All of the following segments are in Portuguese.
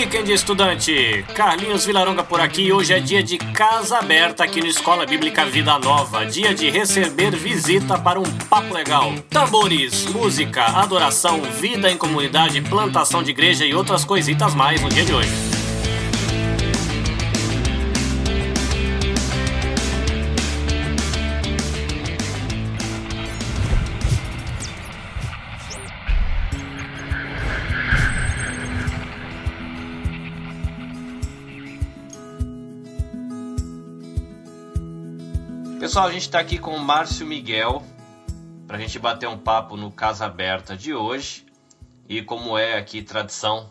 Weekend, estudante! Carlinhos Vilaronga por aqui. Hoje é dia de casa aberta aqui no Escola Bíblica Vida Nova. Dia de receber visita para um papo legal. Tambores, música, adoração, vida em comunidade, plantação de igreja e outras coisitas mais no dia de hoje. Pessoal, a gente está aqui com o Márcio Miguel para a gente bater um papo no Casa Aberta de hoje. E como é aqui tradição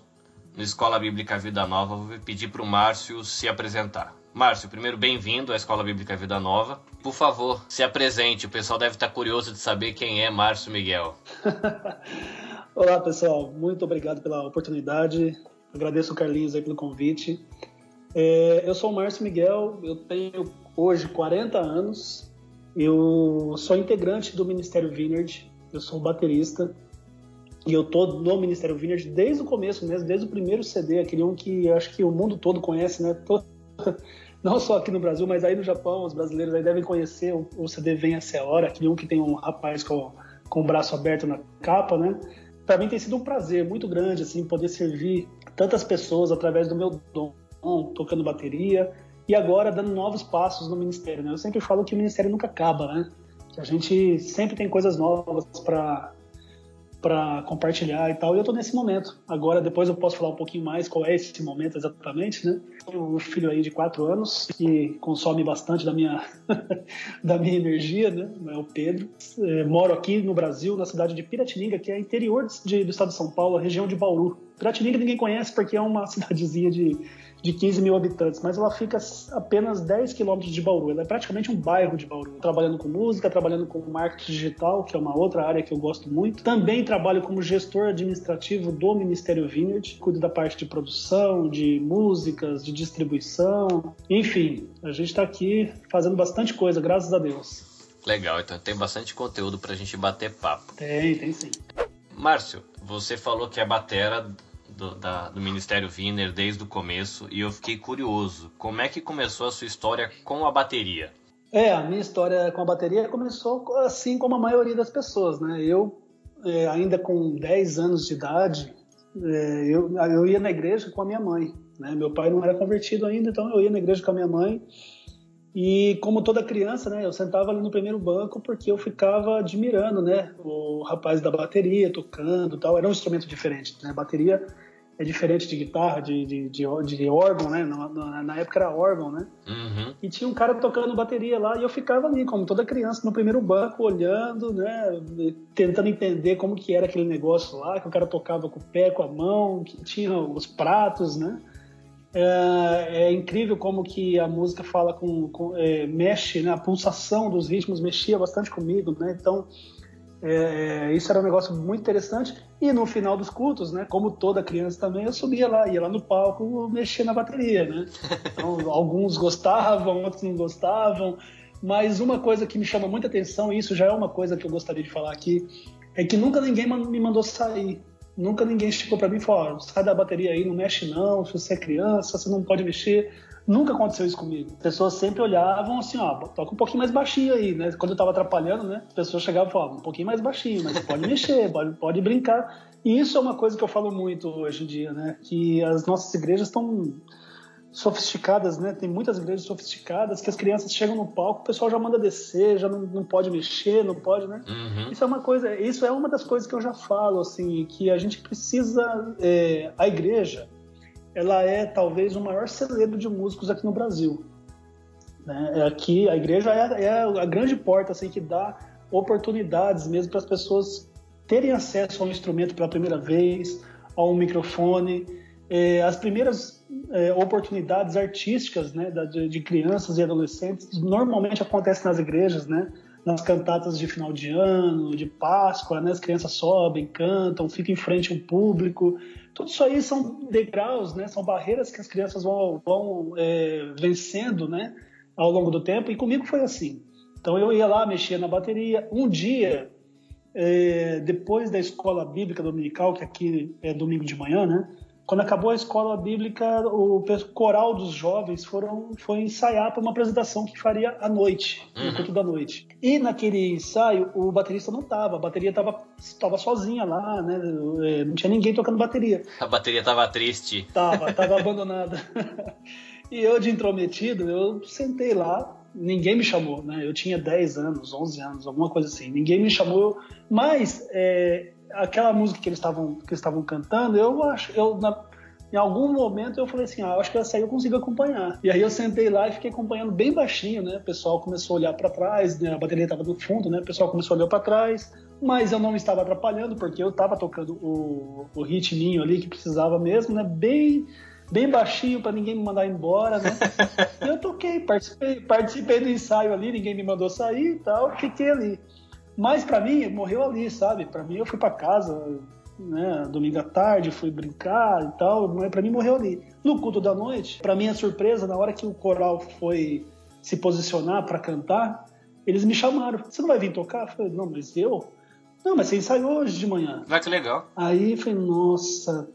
no Escola Bíblica Vida Nova, vou pedir para o Márcio se apresentar. Márcio, primeiro bem-vindo à Escola Bíblica Vida Nova. Por favor, se apresente. O pessoal deve estar curioso de saber quem é Márcio Miguel. Olá, pessoal. Muito obrigado pela oportunidade. Agradeço o Carlinhos aí pelo convite. É, eu sou o Márcio Miguel, eu tenho hoje 40 anos. Eu sou integrante do Ministério Vineyard, eu sou baterista e eu tô no Ministério Vineyard desde o começo mesmo, desde o primeiro CD, aquele um que acho que o mundo todo conhece, né? Não só aqui no Brasil, mas aí no Japão, os brasileiros aí devem conhecer o, CD Vem a Ser Hora, aquele um que tem um rapaz com, com o braço aberto na capa, né? Para mim tem sido um prazer muito grande assim poder servir tantas pessoas através do meu dom, tocando bateria e agora dando novos passos no ministério. Né? Eu sempre falo que o ministério nunca acaba, né? Que a gente sempre tem coisas novas para para compartilhar e tal. E eu tô nesse momento. Agora, depois eu posso falar um pouquinho mais qual é esse momento exatamente, né? Tenho um filho aí de quatro anos que consome bastante da minha da minha energia, né? É o Pedro. É, moro aqui no Brasil, na cidade de Piratininga, que é interior de, do estado de São Paulo, região de Bauru. Piratininga ninguém conhece porque é uma cidadezinha de de 15 mil habitantes, mas ela fica apenas 10 quilômetros de Bauru. Ela é praticamente um bairro de Bauru. Trabalhando com música, trabalhando com marketing digital, que é uma outra área que eu gosto muito. Também trabalho como gestor administrativo do Ministério Vineyard. Cuido da parte de produção, de músicas, de distribuição. Enfim, a gente está aqui fazendo bastante coisa, graças a Deus. Legal, então tem bastante conteúdo para a gente bater papo. Tem, tem sim. Márcio, você falou que é batera do, da, do Ministério Wiener desde o começo e eu fiquei curioso. Como é que começou a sua história com a bateria? É, a minha história com a bateria começou assim como a maioria das pessoas, né? Eu, é, ainda com 10 anos de idade, é, eu, eu ia na igreja com a minha mãe. Né? Meu pai não era convertido ainda, então eu ia na igreja com a minha mãe. E como toda criança, né, eu sentava ali no primeiro banco porque eu ficava admirando, né, o rapaz da bateria tocando, tal. Era um instrumento diferente, né? Bateria é diferente de guitarra, de, de, de, de órgão, né? Na, na, época era órgão, né? Uhum. E tinha um cara tocando bateria lá e eu ficava ali, como toda criança, no primeiro banco, olhando, né? Tentando entender como que era aquele negócio lá, que o cara tocava com o pé, com a mão, que tinha os pratos, né? É, é incrível como que a música fala com, com é, mexe, né? A pulsação dos ritmos mexia bastante comigo, né? Então é, é, isso era um negócio muito interessante. E no final dos cultos, né, como toda criança também, eu subia lá, ia lá no palco, mexia na bateria, né? Então, alguns gostavam, outros não gostavam. Mas uma coisa que me chama muita atenção, e isso já é uma coisa que eu gostaria de falar aqui, é que nunca ninguém me mandou sair. Nunca ninguém chegou para mim e falou: sai da bateria aí, não mexe não, se você é criança, você não pode mexer. Nunca aconteceu isso comigo. As pessoas sempre olhavam assim, ó, toca um pouquinho mais baixinho aí, né? Quando eu tava atrapalhando, né? As pessoas chegavam e falavam, um pouquinho mais baixinho, mas pode mexer, pode, pode brincar. E isso é uma coisa que eu falo muito hoje em dia, né? Que as nossas igrejas estão sofisticadas, né? Tem muitas igrejas sofisticadas que as crianças chegam no palco, o pessoal já manda descer, já não, não pode mexer, não pode, né? Uhum. Isso é uma coisa, isso é uma das coisas que eu já falo, assim, que a gente precisa, é, a igreja, ela é talvez o maior celeiro de músicos aqui no Brasil. Né? É aqui a igreja é, é, a grande porta assim que dá oportunidades mesmo para as pessoas terem acesso a um instrumento pela primeira vez, a um microfone. É, as primeiras é, oportunidades artísticas né, de, de, crianças e adolescentes normalmente acontecem nas igrejas, né? Nas cantatas de final de ano, de Páscoa, né? as crianças sobem, cantam, ficam em frente ao público tudo isso aí são degraus, né? São barreiras que as crianças vão, vão é, vencendo, né? Ao longo do tempo. E comigo foi assim. Então eu ia lá, mexia na bateria. Um dia, é, depois da escola bíblica dominical, que aqui é domingo de manhã, né? Quando acabou a escola bíblica, o coral dos jovens foram foi ensaiar para uma apresentação que faria à noite, no uhum. culto da noite. E naquele ensaio, o baterista não estava, a bateria estava tava sozinha lá, né? É, não tinha ninguém tocando bateria. A bateria estava triste. Tava, tava abandonada. e eu, de intrometido, eu sentei lá, ninguém me chamou, né? Eu tinha 10 anos, 11 anos, alguma coisa assim. Ninguém me chamou, mas é, aquela música que eles estavam que estavam cantando, eu acho, eu na, em algum momento eu falei assim, ah, acho que essa aí eu consigo acompanhar. E aí eu sentei lá e fiquei acompanhando bem baixinho, né? O pessoal começou a olhar para trás, né? a bateria estava no fundo, né? O pessoal começou a olhar para trás, mas eu não estava atrapalhando porque eu estava tocando o, o ritminho ali que precisava mesmo, né? Bem bem baixinho para ninguém me mandar embora, né? eu toquei, participei, participei do ensaio ali, ninguém me mandou sair e tal, fiquei ali. Mas para mim, morreu ali, sabe? Para mim, eu fui para casa, né, domingo à tarde, fui brincar e tal, mas para mim morreu ali. No culto da noite, para minha surpresa, na hora que o coral foi se posicionar para cantar, eles me chamaram. Você não vai vir tocar? Eu falei, não, mas eu? Não, mas você ensaiou hoje de manhã. Vai que legal. Aí eu falei, nossa,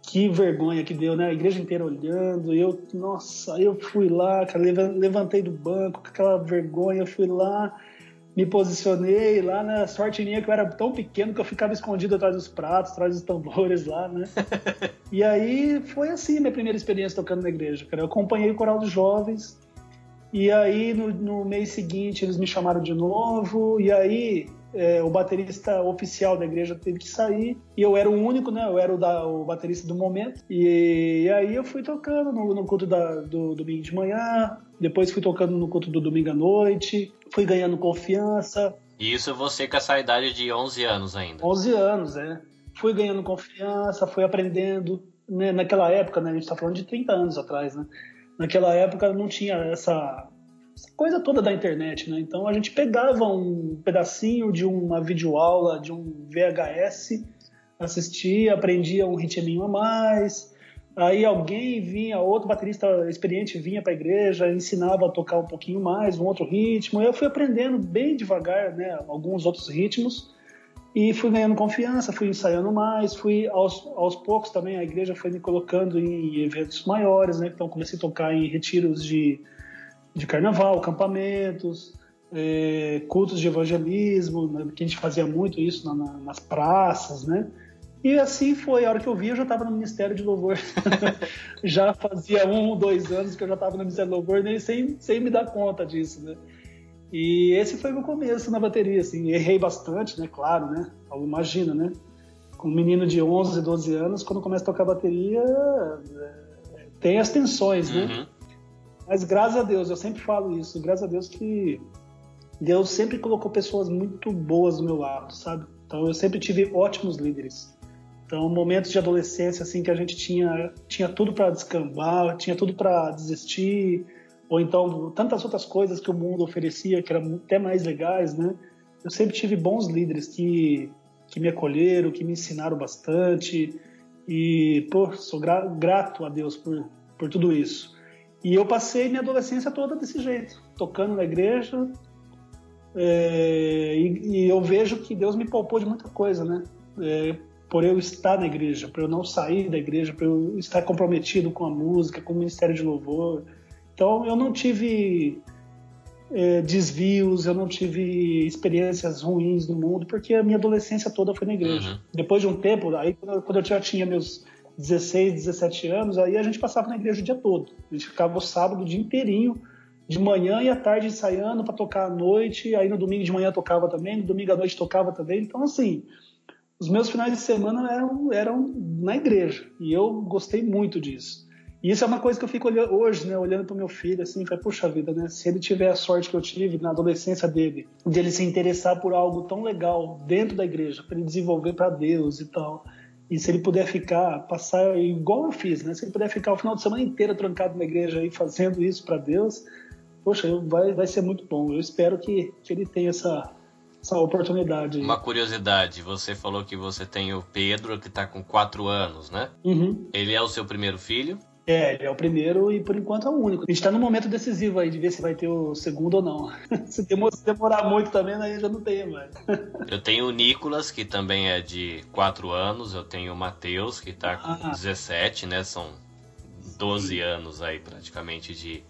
que vergonha que deu, né? A igreja inteira olhando. Eu, nossa, eu fui lá, cara, levantei do banco com aquela vergonha, fui lá me posicionei lá na sorte minha que eu era tão pequeno que eu ficava escondido atrás dos pratos, atrás dos tambores lá, né? e aí foi assim minha primeira experiência tocando na igreja, cara. Eu acompanhei o coral dos jovens e aí no, no mês seguinte eles me chamaram de novo e aí é, o baterista oficial da igreja teve que sair e eu era o único, né? Eu era o, da, o baterista do momento. E, e aí eu fui tocando no, no culto da, do domingo de manhã, depois fui tocando no culto do domingo à noite, fui ganhando confiança. E isso você com essa idade de 11 anos ainda? 11 anos, é. Fui ganhando confiança, fui aprendendo. Né? Naquela época, né? a gente está falando de 30 anos atrás, né? Naquela época não tinha essa essa coisa toda da internet, né? Então a gente pegava um pedacinho de uma videoaula, de um VHS, assistia, aprendia um ritminho a mais. Aí alguém vinha, outro baterista experiente vinha para a igreja, ensinava a tocar um pouquinho mais, um outro ritmo. Eu fui aprendendo bem devagar, né, alguns outros ritmos e fui ganhando confiança, fui ensaiando mais, fui aos, aos poucos também a igreja foi me colocando em eventos maiores, né? Então comecei a tocar em retiros de de carnaval, campamentos, é, cultos de evangelismo, né, que a gente fazia muito isso na, na, nas praças, né? E assim foi, a hora que eu vi, eu já estava no Ministério de Louvor. já fazia um, dois anos que eu já estava no Ministério de Louvor, nem sem, sem me dar conta disso, né? E esse foi o meu começo na bateria, assim. Errei bastante, né? Claro, né? Imagina, né? Com um menino de 11, 12 anos, quando começa a tocar bateria, é, tem as tensões, né? Uhum. Mas graças a Deus, eu sempre falo isso, graças a Deus que Deus sempre colocou pessoas muito boas do meu lado, sabe? Então eu sempre tive ótimos líderes. Então, momentos de adolescência assim que a gente tinha tinha tudo para descambar, tinha tudo para desistir, ou então tantas outras coisas que o mundo oferecia que eram até mais legais, né? Eu sempre tive bons líderes que que me acolheram, que me ensinaram bastante e pô, sou gra grato a Deus por por tudo isso. E eu passei minha adolescência toda desse jeito, tocando na igreja. É, e, e, eu vejo que Deus me poupou de muita coisa, né? É, por eu estar na igreja, por eu não sair da igreja, por eu estar comprometido com a música, com o ministério de louvor. Então eu não tive é, desvios, eu não tive experiências ruins no mundo, porque a minha adolescência toda foi na igreja. Uhum. Depois de um tempo, aí quando eu já tinha meus 16, 17 anos, aí a gente passava na igreja o dia todo. A gente ficava o sábado o dia inteirinho, de manhã e à tarde ensaiando para tocar à noite, aí no domingo de manhã tocava também, no domingo à noite tocava também. Então, assim, os meus finais de semana eram, eram na igreja, e eu gostei muito disso. E isso é uma coisa que eu fico olhando, hoje, né, olhando para meu filho, assim, foi puxa vida, né? Se ele tiver a sorte que eu tive na adolescência dele, de ele se interessar por algo tão legal dentro da igreja, para ele desenvolver para Deus e tal, e se ele puder ficar, passar igual eu fiz, né? Se ele puder ficar o final de semana inteiro trancado na igreja aí fazendo isso para Deus, poxa, vai, vai ser muito bom. Eu espero que, que ele tenha essa, essa oportunidade. Uma curiosidade, você falou que você tem o Pedro, que está com 4 anos, né? Uhum. Ele é o seu primeiro filho? É, ele é o primeiro e por enquanto é o único. A gente está no momento decisivo aí de ver se vai ter o segundo ou não. se demorar muito também, aí já não tem mais. eu tenho o Nicolas, que também é de 4 anos. Eu tenho o Matheus, que está com ah. 17, né? São 12 Sim. anos aí praticamente de,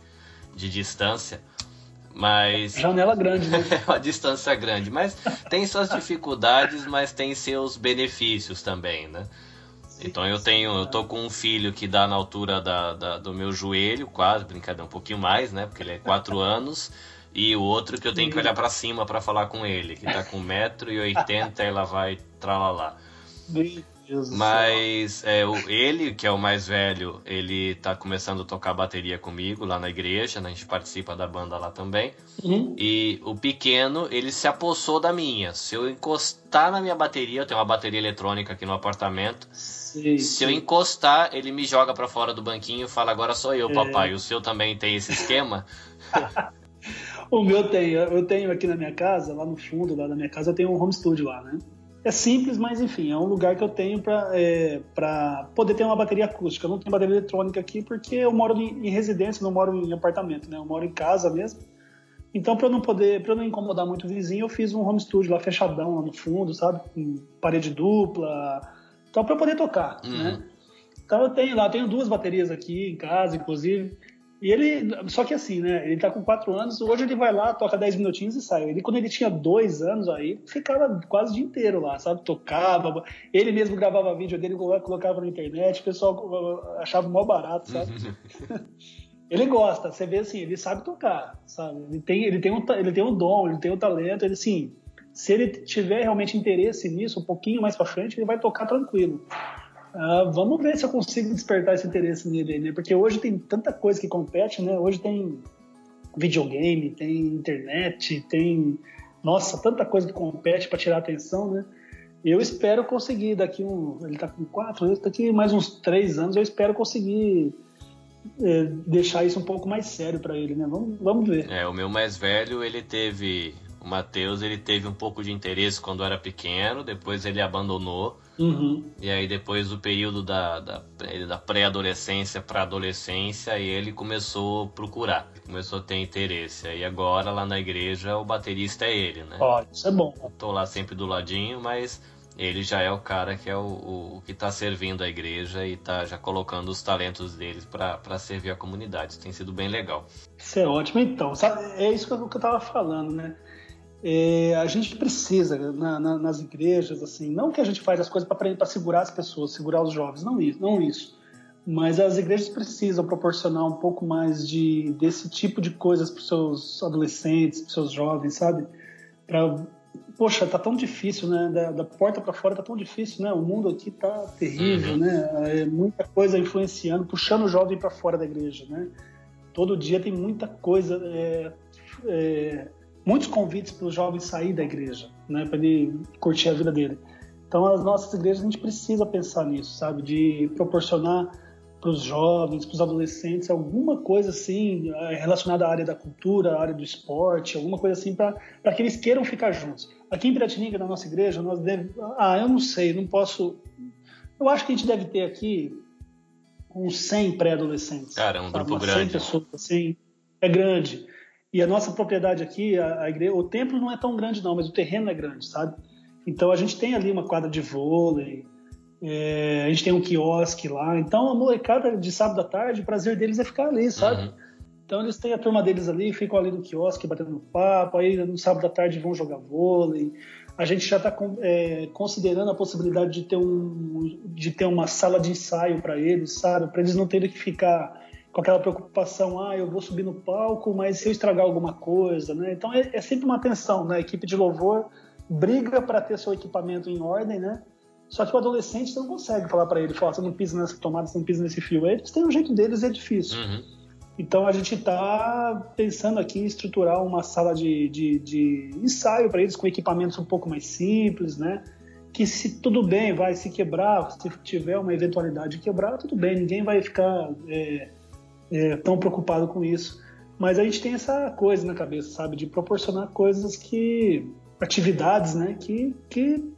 de distância. Mas. Janela grande, né? é uma distância grande. Mas tem suas dificuldades, mas tem seus benefícios também, né? Então eu tenho, eu tô com um filho que dá na altura da, da, do meu joelho, quase, brincadeira, um pouquinho mais, né? Porque ele é 4 anos. E o outro que eu tenho que olhar para cima para falar com ele, que tá com 1,80m e lá vai tralalá. Mas é, o, ele, que é o mais velho, ele tá começando a tocar bateria comigo lá na igreja, né? a gente participa da banda lá também. Uhum. E o pequeno, ele se apossou da minha. Se eu encostar na minha bateria, eu tenho uma bateria eletrônica aqui no apartamento. Sim, se sim. eu encostar, ele me joga para fora do banquinho e fala: Agora sou eu, é. papai. O seu também tem esse esquema? o meu tem. Eu tenho aqui na minha casa, lá no fundo lá da minha casa, eu tenho um home studio lá, né? É simples, mas enfim, é um lugar que eu tenho para é, poder ter uma bateria acústica. Eu não tenho bateria eletrônica aqui porque eu moro em, em residência, não moro em apartamento, né? Eu moro em casa mesmo. Então, para não poder, para não incomodar muito o vizinho, eu fiz um home studio lá fechadão lá no fundo, sabe? Com parede dupla. Então, para poder tocar, uhum. né? Então, eu tenho lá, tenho duas baterias aqui em casa, inclusive. E ele, só que assim, né? Ele tá com quatro anos, hoje ele vai lá, toca dez minutinhos e sai. Ele, quando ele tinha dois anos aí, ficava quase o dia inteiro lá, sabe? Tocava, ele mesmo gravava vídeo dele, colocava na internet, o pessoal achava mal barato, sabe? ele gosta, você vê assim, ele sabe tocar, sabe? Ele tem, ele tem, um, ele tem um dom, ele tem um talento, ele assim, se ele tiver realmente interesse nisso, um pouquinho mais para frente, ele vai tocar tranquilo. Uh, vamos ver se eu consigo despertar esse interesse nele, né? Porque hoje tem tanta coisa que compete, né? Hoje tem videogame, tem internet, tem nossa, tanta coisa que compete para tirar atenção, né? Eu espero conseguir daqui um, ele está com quatro, daqui mais uns três anos eu espero conseguir é, deixar isso um pouco mais sério para ele, né? Vamos, vamos ver. É, o meu mais velho ele teve o Matheus ele teve um pouco de interesse quando era pequeno, depois ele abandonou. Uhum. E aí depois do período da, da, da pré-adolescência para adolescência, ele começou a procurar, começou a ter interesse. E agora lá na igreja o baterista é ele, né? Ó, isso é bom. Eu tô lá sempre do ladinho, mas ele já é o cara que é o, o, que está servindo a igreja e está já colocando os talentos deles para servir a comunidade. Isso tem sido bem legal. Isso é ótimo. Então, sabe, é isso que eu estava falando, né? É, a gente precisa na, na, nas igrejas assim não que a gente faz as coisas para segurar as pessoas segurar os jovens não isso não isso. Mas as igrejas precisam proporcionar um pouco mais de desse tipo de coisas para os seus adolescentes para os seus jovens sabe? Para poxa tá tão difícil né? Da, da porta para fora tá tão difícil né? O mundo aqui tá terrível uhum. né? É muita coisa influenciando puxando o jovem para fora da igreja né? Todo dia tem muita coisa é, é, muitos convites para os jovens sair da igreja, né, para ele curtir a vida dele. Então, as nossas igrejas a gente precisa pensar nisso, sabe, de proporcionar para os jovens, para os adolescentes, alguma coisa assim eh, relacionada à área da cultura, à área do esporte, alguma coisa assim para que eles queiram ficar juntos. Aqui em Piratininga, na nossa igreja, nós devemos. Ah, eu não sei, não posso. Eu acho que a gente deve ter aqui uns 100 pré-adolescentes. Cara, é um grupo grande. 100 pessoas assim. É grande. E a nossa propriedade aqui, a, a igreja, o templo não é tão grande não, mas o terreno é grande, sabe? Então a gente tem ali uma quadra de vôlei, é, a gente tem um quiosque lá. Então a molecada de sábado à tarde, o prazer deles é ficar ali, sabe? Uhum. Então eles têm a turma deles ali, ficam ali no quiosque batendo papo, aí no sábado à tarde vão jogar vôlei. A gente já está é, considerando a possibilidade de ter, um, de ter uma sala de ensaio para eles, sabe? Para eles não terem que ficar com aquela preocupação, ah, eu vou subir no palco, mas se eu estragar alguma coisa, né? Então é, é sempre uma tensão, né? A equipe de louvor briga para ter seu equipamento em ordem, né? Só que o adolescente você não consegue falar para ele, falar, você não pisa nessa tomada, você não pisa nesse fio. Eles têm um jeito deles e é difícil. Uhum. Então a gente está pensando aqui em estruturar uma sala de, de, de ensaio para eles com equipamentos um pouco mais simples, né? Que se tudo bem, vai se quebrar, se tiver uma eventualidade de quebrar, tudo bem, ninguém vai ficar é, é, tão preocupado com isso. Mas a gente tem essa coisa na cabeça, sabe, de proporcionar coisas que atividades, né, que, que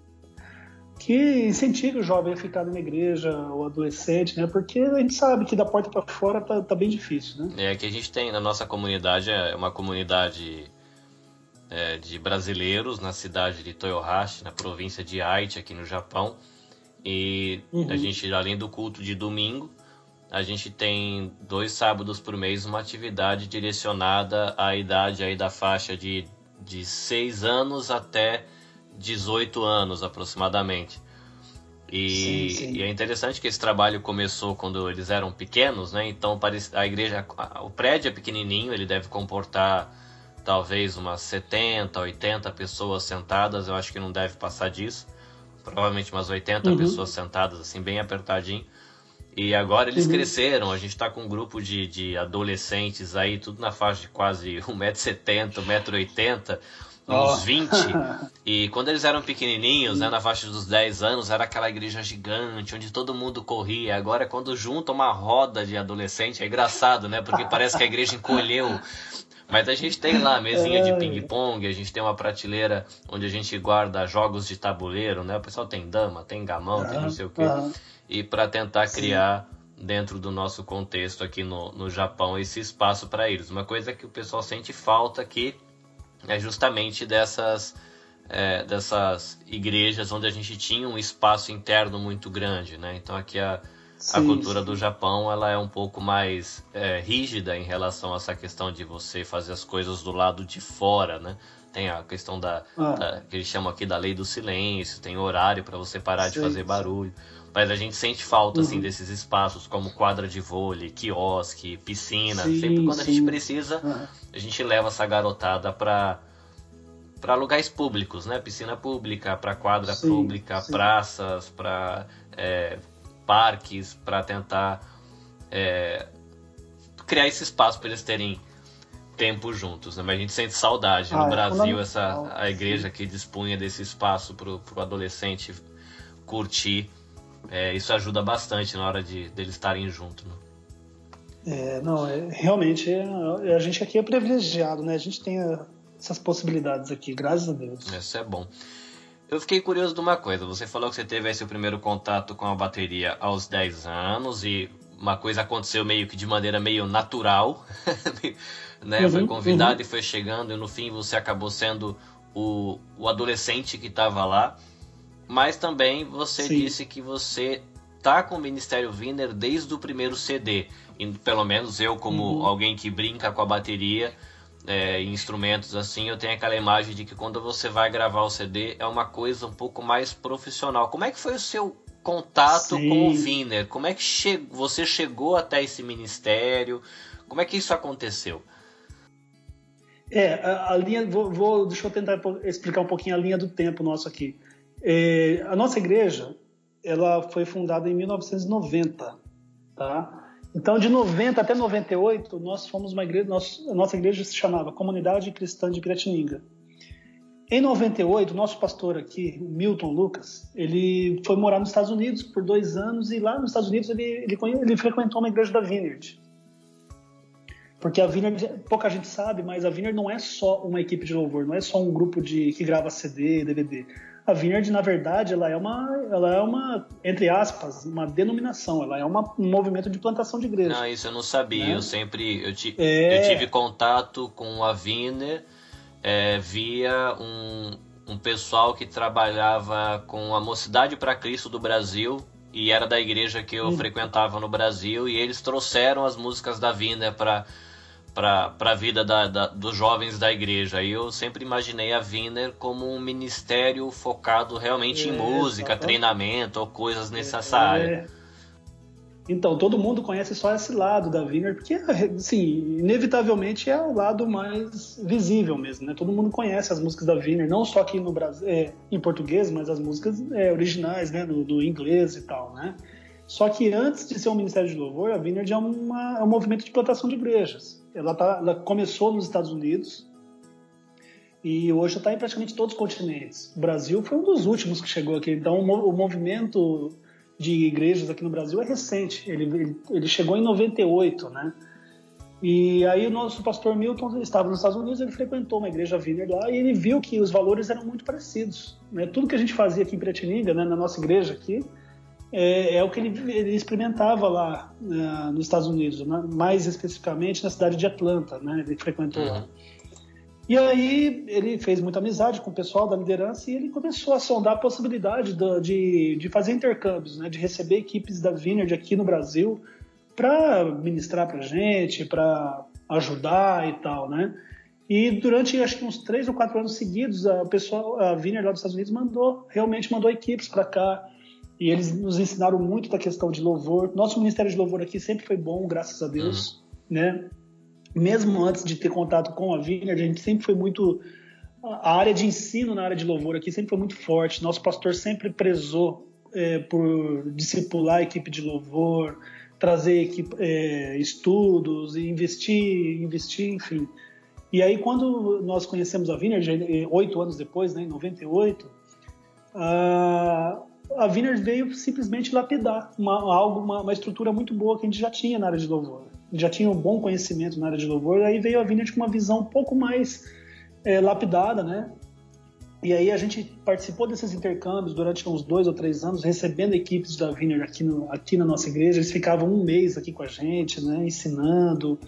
que incentive o jovem a ficar na igreja, o adolescente, né? Porque a gente sabe que da porta para fora tá, tá, bem difícil, né? É que a gente tem na nossa comunidade é uma comunidade é, de brasileiros na cidade de Toyohashi, na província de Aichi, aqui no Japão. E uhum. a gente, além do culto de domingo, a gente tem dois sábados por mês uma atividade direcionada à idade aí da faixa de, de 6 anos até 18 anos aproximadamente. E, sim, sim. e, é interessante que esse trabalho começou quando eles eram pequenos, né? Então a igreja, o prédio é pequenininho, ele deve comportar talvez umas 70, 80 pessoas sentadas, eu acho que não deve passar disso. Provavelmente umas 80 uhum. pessoas sentadas, assim, bem apertadinho. E agora eles uhum. cresceram, a gente está com um grupo de, de adolescentes aí, tudo na faixa de quase 1,70m, 1,80m, uns oh. 20. e quando eles eram pequenininhos, né, na faixa dos 10 anos, era aquela igreja gigante, onde todo mundo corria. Agora, quando junta uma roda de adolescente, é engraçado, né? Porque parece que a igreja encolheu. Mas a gente tem lá a mesinha de ping-pong, a gente tem uma prateleira onde a gente guarda jogos de tabuleiro, né? O pessoal tem dama, tem gamão, tem não sei o quê. E para tentar criar dentro do nosso contexto aqui no, no Japão esse espaço para eles. Uma coisa que o pessoal sente falta aqui é justamente dessas, é, dessas igrejas onde a gente tinha um espaço interno muito grande, né? Então aqui a, sim, a cultura sim. do Japão ela é um pouco mais é, rígida em relação a essa questão de você fazer as coisas do lado de fora, né? Tem a questão da, ah. da que eles chamam aqui da lei do silêncio, tem horário para você parar sim, de fazer barulho. Mas a gente sente falta assim, uhum. assim desses espaços como quadra de vôlei, quiosque, piscina. Sempre quando a gente precisa, uhum. a gente leva essa garotada para para lugares públicos, né? Piscina pública, para quadra sim, pública, sim. praças, para é, parques, para tentar é, criar esse espaço para eles terem tempo juntos, né? Mas a gente sente saudade. Ah, no é Brasil, essa a igreja que dispunha desse espaço para o adolescente curtir, é, isso ajuda bastante na hora de deles estarem juntos. Né? É, não, é, realmente é, a gente aqui é privilegiado, né? A gente tem essas possibilidades aqui, graças a Deus. Isso é bom. Eu fiquei curioso de uma coisa. Você falou que você teve esse primeiro contato com a bateria aos 10 anos e uma coisa aconteceu meio que de maneira meio natural, né? Uhum, foi convidado uhum. e foi chegando e no fim você acabou sendo o, o adolescente que estava lá. Mas também você Sim. disse que você tá com o Ministério Wiener desde o primeiro CD. E, pelo menos eu, como uhum. alguém que brinca com a bateria, é, instrumentos assim, eu tenho aquela imagem de que quando você vai gravar o CD é uma coisa um pouco mais profissional. Como é que foi o seu contato Sim. com o Wiener? Como é que che você chegou até esse ministério? Como é que isso aconteceu? É, a, a linha, vou, vou, deixa eu tentar explicar um pouquinho a linha do tempo nosso aqui. É, a nossa igreja, ela foi fundada em 1990, tá? Então, de 90 até 98, nós fomos uma igreja, a nossa igreja se chamava Comunidade Cristã de Piratininga. Em 98, nosso pastor aqui, Milton Lucas, ele foi morar nos Estados Unidos por dois anos e lá nos Estados Unidos ele, ele, ele frequentou uma igreja da Vineyard. Porque a Vineyard, pouca gente sabe, mas a Vineyard não é só uma equipe de louvor, não é só um grupo de que grava CD, DVD. A Vineyard, na verdade, ela é uma, ela é uma, entre aspas, uma denominação. Ela é uma, um movimento de plantação de igreja. Não, isso eu não sabia. Né? Eu sempre, eu, ti, é... eu, tive contato com a Viner é, via um, um pessoal que trabalhava com a Mocidade para Cristo do Brasil e era da igreja que eu hum. frequentava no Brasil e eles trouxeram as músicas da Viner para para a vida da, da, dos jovens da igreja. E eu sempre imaginei a Wiener como um ministério focado realmente é, em música, treinamento ou coisas nessa área. É. Então, todo mundo conhece só esse lado da Wiener, porque, assim, inevitavelmente é o lado mais visível mesmo, né? Todo mundo conhece as músicas da Wiener, não só aqui no Brasil, é, em português, mas as músicas é, originais, né? No, no, inglês e tal, né? Só que antes de ser um ministério de louvor, a Vineyard é, uma, é um movimento de plantação de igrejas. Ela, tá, ela começou nos Estados Unidos e hoje está em praticamente todos os continentes. O Brasil foi um dos últimos que chegou aqui. Então, o, movimento de igrejas aqui no Brasil é recente. Ele, ele, ele, chegou em 98, né? E aí o nosso pastor Milton estava nos Estados Unidos, ele frequentou uma igreja Viner lá e ele viu que os valores eram muito parecidos. Né? Tudo que a gente fazia aqui em Piratininga, né, na nossa igreja aqui, é, é o que ele, ele experimentava lá né, nos Estados Unidos, né? mais especificamente na cidade de Atlanta, né? ele frequentou uhum. lá. E aí ele fez muita amizade com o pessoal da liderança e ele começou a sondar a possibilidade de, de, de fazer intercâmbios, né? de receber equipes da Vineyard aqui no Brasil para ministrar para gente, para ajudar e tal, né? E durante acho que uns três ou quatro anos seguidos, a pessoa, a Vineyard lá dos Estados Unidos mandou, realmente mandou equipes para cá. E eles nos ensinaram muito da questão de louvor. Nosso ministério de louvor aqui sempre foi bom, graças a Deus, uhum. né? Mesmo antes de ter contato com a Vineyard, a gente sempre foi muito a área de ensino na área de louvor aqui sempre foi muito forte. Nosso pastor sempre prezou é, por discipular a equipe de louvor, trazer equipe, é, estudos, investir, investir, enfim. E aí, quando nós conhecemos a Vineyard, oito anos depois, né, em 98, a, a Vineyard veio simplesmente lapidar uma, algo, uma, uma, estrutura muito boa que a gente já tinha na área de louvor. Já tinha um bom conhecimento na área de louvor, aí veio a Vineyard com uma visão um pouco mais é, lapidada, né? E aí a gente participou desses intercâmbios durante uns dois ou três anos, recebendo equipes da Vineyard aqui, aqui na nossa igreja. Eles ficavam um mês aqui com a gente, né, ensinando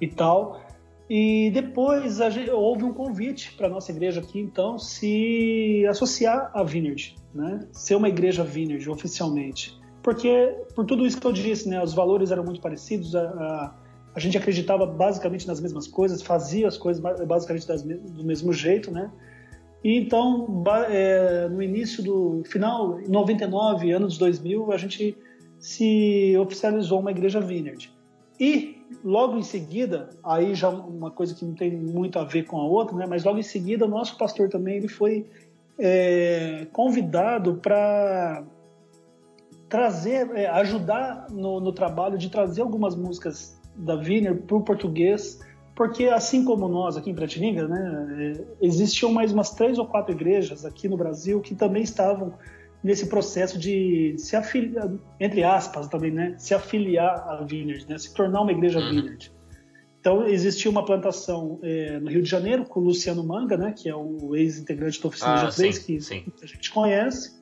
e tal. E depois gente, houve um convite para nossa igreja aqui, então, se associar à Vineyard, né? ser uma igreja Vineyard oficialmente. Porque, por tudo isso que eu disse, né, os valores eram muito parecidos, a, a, a gente acreditava basicamente nas mesmas coisas, fazia as coisas basicamente das, do mesmo jeito, né? E então, é, no início do final, em 99, anos 2000, a gente se oficializou uma igreja Vineyard. E logo em seguida, aí já uma coisa que não tem muito a ver com a outra, né? Mas logo em seguida, o nosso pastor também ele foi é, convidado para trazer, é, ajudar no, no, trabalho de trazer algumas músicas da Vineyard para o português porque assim como nós aqui em Piratininga, né, é, existiam mais umas três ou quatro igrejas aqui no Brasil que também estavam nesse processo de se afiliar, entre aspas também, né, se afiliar à Vineyard, né, se tornar uma igreja uhum. Vineyard. Então existia uma plantação é, no Rio de Janeiro com o Luciano Manga, né, que é o ex-integrante da oficina ah, G3, que sim. a gente conhece.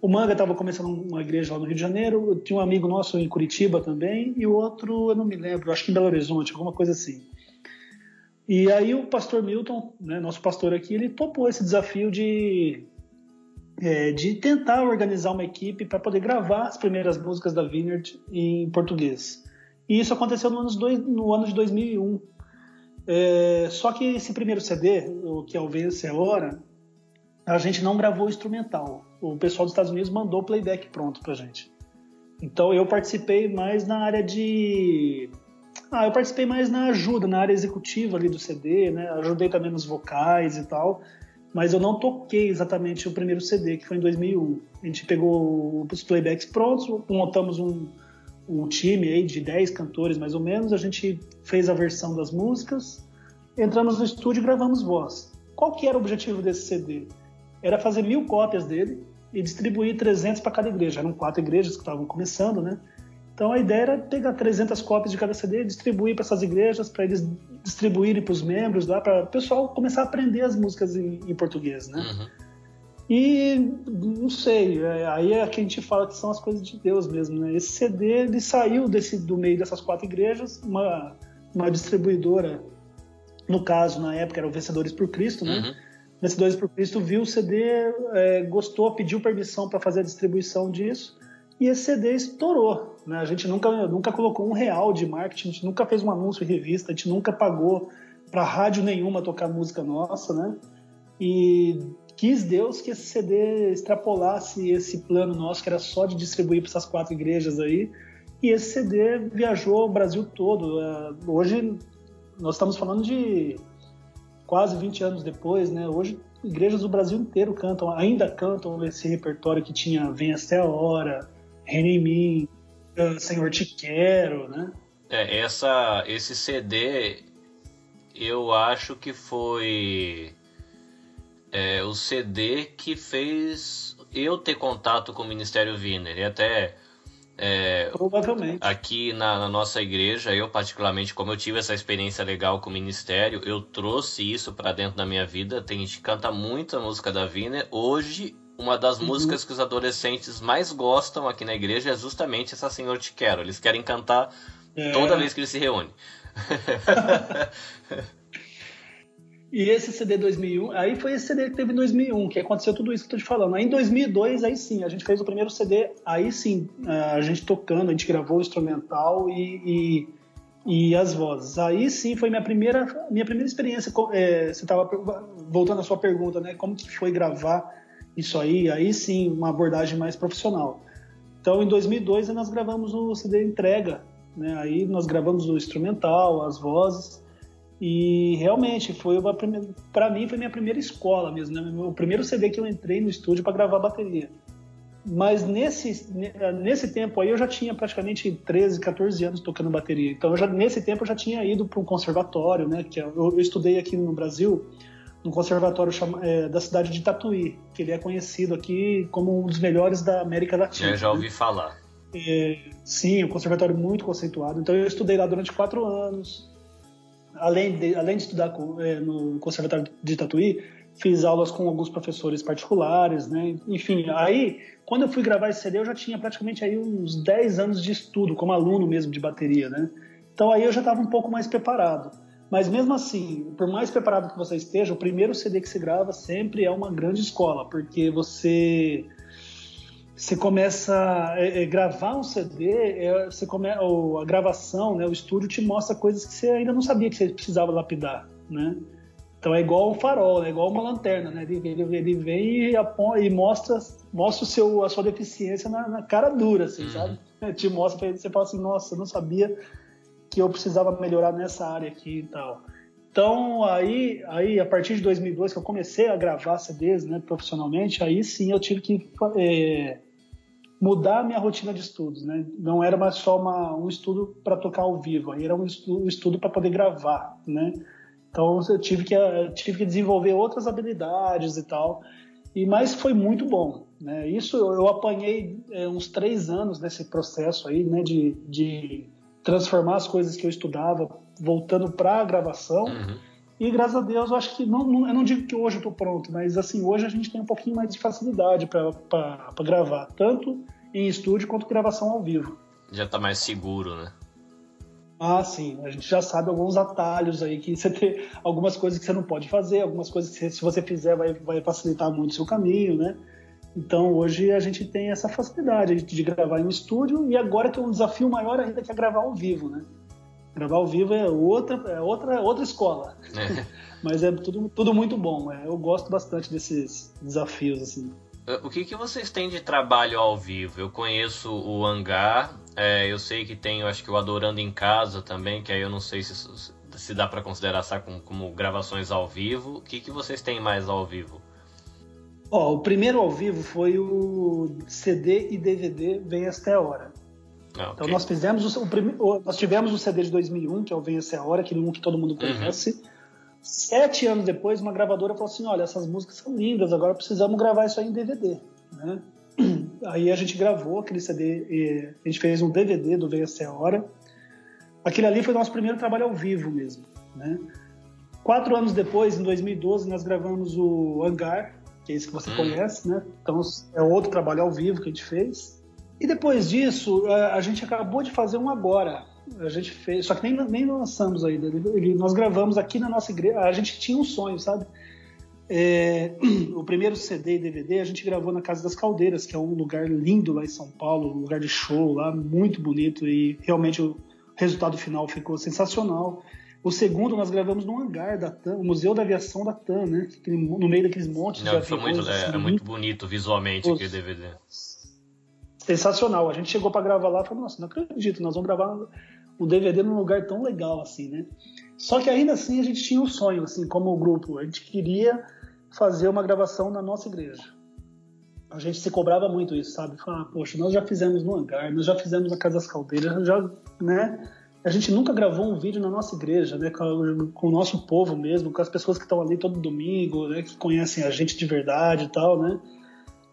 O Manga estava começando uma igreja lá no Rio de Janeiro, tinha um amigo nosso em Curitiba também, e o outro, eu não me lembro, acho que em Belo Horizonte, alguma coisa assim. E aí o pastor Milton, né, nosso pastor aqui, ele topou esse desafio de, é, de tentar organizar uma equipe para poder gravar as primeiras músicas da Vineyard em português. E isso aconteceu no, dois, no ano de 2001. É, só que esse primeiro CD, o que é o Vence é Hora, a gente não gravou instrumental. O pessoal dos Estados Unidos mandou o playback pronto pra gente. Então eu participei mais na área de ah, eu participei mais na ajuda, na área executiva ali do CD, né? Ajudei também nos vocais e tal, mas eu não toquei exatamente o primeiro CD, que foi em 2001. A gente pegou os playbacks prontos, montamos um, um time aí de 10 cantores mais ou menos, a gente fez a versão das músicas, entramos no estúdio e gravamos voz. Qual que era o objetivo desse CD? Era fazer mil cópias dele e distribuir 300 para cada igreja. Eram quatro igrejas que estavam começando, né? Então a ideia era pegar 300 cópias de cada CD, distribuir para essas igrejas, para eles distribuírem para os membros lá, para o pessoal começar a aprender as músicas em, em português, né? Uhum. E não sei, é, aí é que a gente fala que são as coisas de Deus mesmo, né? Esse CD ele saiu desse, do meio dessas quatro igrejas, uma, uma distribuidora, no caso na época era o Vencedores por Cristo, né? Uhum. Vencedores por Cristo viu o CD, é, gostou, pediu permissão para fazer a distribuição disso e esse CD estourou. Né? A gente nunca, nunca colocou um real de marketing, a gente nunca fez um anúncio em revista, a gente nunca pagou para rádio nenhuma tocar música nossa, né? E quis Deus que esse CD extrapolasse esse plano nosso, que era só de distribuir para essas quatro igrejas aí. E esse CD viajou o Brasil todo. É, hoje nós estamos falando de quase 20 anos depois, né? Hoje igrejas do Brasil inteiro cantam, ainda cantam esse repertório que tinha Vem Até a Hora, Reina em mim, Senhor te quero, né? É, essa, esse CD eu acho que foi é, o CD que fez eu ter contato com o Ministério Viner. E até É. Aqui na, na, nossa igreja, eu particularmente, como eu tive essa experiência legal com o ministério, eu trouxe isso para dentro da minha vida. Tem gente que canta muito a música da Vina. Hoje, uma das uhum. músicas que os adolescentes mais gostam aqui na igreja é justamente essa Senhor Te Quero. Eles querem cantar é. toda vez que eles se reúnem. E esse CD 2001, aí foi esse CD que teve em 2001, que aconteceu tudo isso que eu tô te falando. Aí em 2002, aí sim, a gente fez o primeiro CD, aí sim, a gente tocando, a gente gravou o instrumental e, e, e as vozes. Aí sim foi minha primeira, minha primeira experiência. É, você estava voltando à sua pergunta, né? Como que foi gravar isso aí? Aí sim, uma abordagem mais profissional. Então em 2002 nós gravamos o CD Entrega, né? Aí nós gravamos o instrumental, as vozes. E realmente foi para mim foi minha primeira escola mesmo, né? O primeiro CD que eu entrei no estúdio para gravar bateria. Mas nesse nesse tempo aí eu já tinha praticamente 13, 14 anos tocando bateria. Então já, nesse tempo eu já tinha ido para um conservatório, né? Que é, eu, eu, estudei aqui no Brasil, no conservatório é, da cidade de Tatuí, que ele é conhecido aqui como um dos melhores da América Latina. Eu já ouvi né? falar. É, sim, um conservatório muito conceituado. Então eu estudei lá durante quatro anos além de, além de estudar é, no Conservatório de Tatuí, fiz aulas com alguns professores particulares, né? Enfim, aí, quando eu fui gravar esse CD, eu já tinha praticamente aí uns 10 anos de estudo, como aluno mesmo de bateria, né? Então aí eu já estava um pouco mais preparado. Mas mesmo assim, por mais preparado que você esteja, o primeiro CD que você grava sempre é uma grande escola, porque você você começa a é, é, gravar um CD, é, você come, ou a gravação, né, o estúdio te mostra coisas que você ainda não sabia que você precisava lapidar, né? Então é igual o farol, é igual uma lanterna, né? Ele, ele, ele vem e, e, mostra, mostra o seu, a sua deficiência na, na cara dura, assim, uhum. sabe? Te mostra, você fala assim, nossa, eu não sabia que eu precisava melhorar nessa área aqui e tal. Então, aí, aí, a partir de 2002, que eu comecei a gravar CDs né, profissionalmente, aí sim eu tive que é, mudar a minha rotina de estudos, né? Não era mais só uma, um estudo para tocar ao vivo, aí era um estudo, um estudo para poder gravar, né? Então eu tive que tive que desenvolver outras habilidades e tal, e mas foi muito bom, né? Isso eu, eu apanhei é, uns três anos nesse processo aí, né? De, de transformar as coisas que eu estudava voltando para a gravação. Uhum. E graças a Deus, eu acho que não, não, eu não digo que hoje eu estou pronto, mas assim hoje a gente tem um pouquinho mais de facilidade para gravar, tanto em estúdio quanto gravação ao vivo. Já está mais seguro, né? Ah, sim. A gente já sabe alguns atalhos aí que você tem algumas coisas que você não pode fazer, algumas coisas que se você fizer vai, vai facilitar muito o seu caminho, né? Então hoje a gente tem essa facilidade de gravar em um estúdio e agora tem um desafio maior ainda que é gravar ao vivo, né? Gravar ao vivo é outra, é outra, outra escola. É. Mas é tudo, tudo muito bom. É. Eu gosto bastante desses desafios assim. Eh, o que, que vocês têm de trabalho ao vivo? Eu conheço o Hangar, é, eu sei que tem, eu acho que o Adorando em Casa também, que aí eu não sei se, se dá para considerar como, como, gravações ao vivo. O que, que vocês têm mais ao vivo? Ó, o primeiro ao vivo foi o CD e DVD Vem Até a Hora. Ah, okay. Então nós fizemos o, o, nós tivemos o CD de 2001, que é o Vem Até a Hora, aquele um que todo mundo uhum. conhece. Uhum. Sete anos depois, uma gravadora falou assim: olha, essas músicas são lindas, agora precisamos gravar isso aí em DVD. Né? Aí a gente gravou aquele CD, a gente fez um DVD do Veio a Hora. Aquele ali foi nosso primeiro trabalho ao vivo mesmo. Né? Quatro anos depois, em 2012, nós gravamos o Hangar, que é esse que você hum. conhece, né? Então é outro trabalho ao vivo que a gente fez. E depois disso, a gente acabou de fazer um agora, a gente fez, só que nem, nem lançamos ainda. Ele, nós gravamos aqui na nossa igreja. A gente tinha um sonho, sabe? É, o primeiro CD e DVD a gente gravou na Casa das Caldeiras, que é um lugar lindo lá em São Paulo, um lugar de show lá, muito bonito e realmente o resultado final ficou sensacional. O segundo nós gravamos no hangar da TAM, o Museu da Aviação da TAM, né? No meio daqueles montes Não, de foi muito, é, assim, é, muito bonito visualmente aquele DVD. Sensacional. A gente chegou para gravar lá e falou, nossa, não acredito, nós vamos gravar o DVD num lugar tão legal assim, né? Só que ainda assim a gente tinha um sonho, assim, como grupo. A gente queria fazer uma gravação na nossa igreja. A gente se cobrava muito isso, sabe? Falar, poxa, nós já fizemos no hangar, nós já fizemos na Casa das Caldeiras, já, né? A gente nunca gravou um vídeo na nossa igreja, né? Com, com o nosso povo mesmo, com as pessoas que estão ali todo domingo, né? Que conhecem a gente de verdade e tal, né?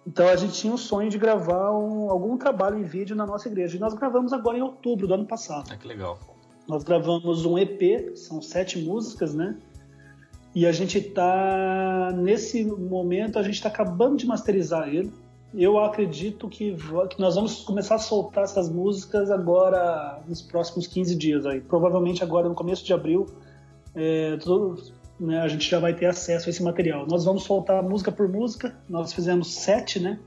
Então a gente tinha o sonho de gravar um, algum trabalho em vídeo na nossa igreja. E nós gravamos agora em outubro do ano passado. Ah, que legal. Nós gravamos um EP, são sete músicas, né? E a gente está nesse momento a gente está acabando de masterizar ele. Eu acredito que, que, nós vamos começar a soltar essas músicas agora nos próximos 15 dias aí. Provavelmente agora no começo de abril é, tudo, né, a gente já vai ter acesso a esse material. Nós vamos soltar música por música. Nós fizemos sete, né?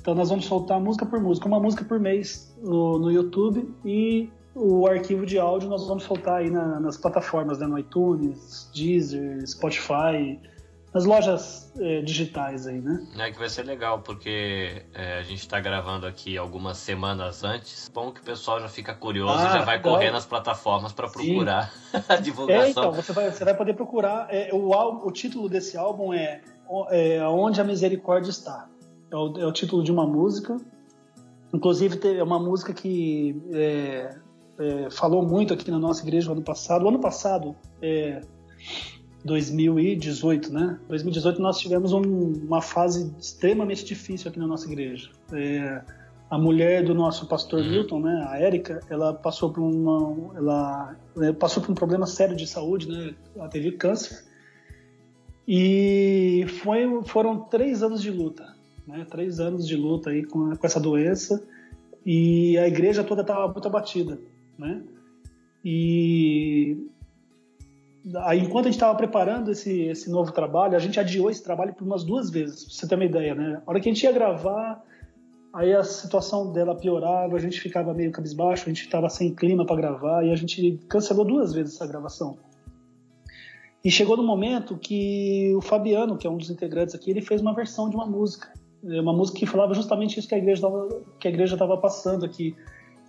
Então nós vamos soltar música por música, uma música por mês no, no YouTube e o arquivo de áudio nós vamos soltar aí na, nas plataformas, né, no iTunes, Deezer, Spotify, nas lojas é, digitais aí, né? É que vai ser legal, porque é, a gente está gravando aqui algumas semanas antes. Bom que o pessoal já fica curioso ah, e já vai correr nas plataformas para procurar a divulgação. É, então, você vai, você vai poder procurar. É, o, o título desse álbum é, é Onde a Misericórdia Está. É o, é o título de uma música. Inclusive, é uma música que é, é, falou muito aqui na nossa igreja no ano passado. O ano passado, é, 2018, né? 2018 nós tivemos um, uma fase extremamente difícil aqui na nossa igreja. É, a mulher do nosso pastor uhum. Milton, né, a Érica, ela passou por uma, ela, ela passou por um problema sério de saúde, né? Ela teve câncer e foi, foram três anos de luta, né? Três anos de luta aí com, com essa doença e a igreja toda estava muito abatida né? E aí, enquanto a gente estava preparando esse, esse novo trabalho, a gente adiou esse trabalho por umas duas vezes, pra você ter uma ideia, né? A hora que a gente ia gravar, aí a situação dela piorava, a gente ficava meio cabisbaixo, a gente estava sem clima para gravar e a gente cancelou duas vezes essa gravação. E chegou no momento que o Fabiano, que é um dos integrantes aqui, ele fez uma versão de uma música, uma música que falava justamente isso que a igreja que a igreja estava passando aqui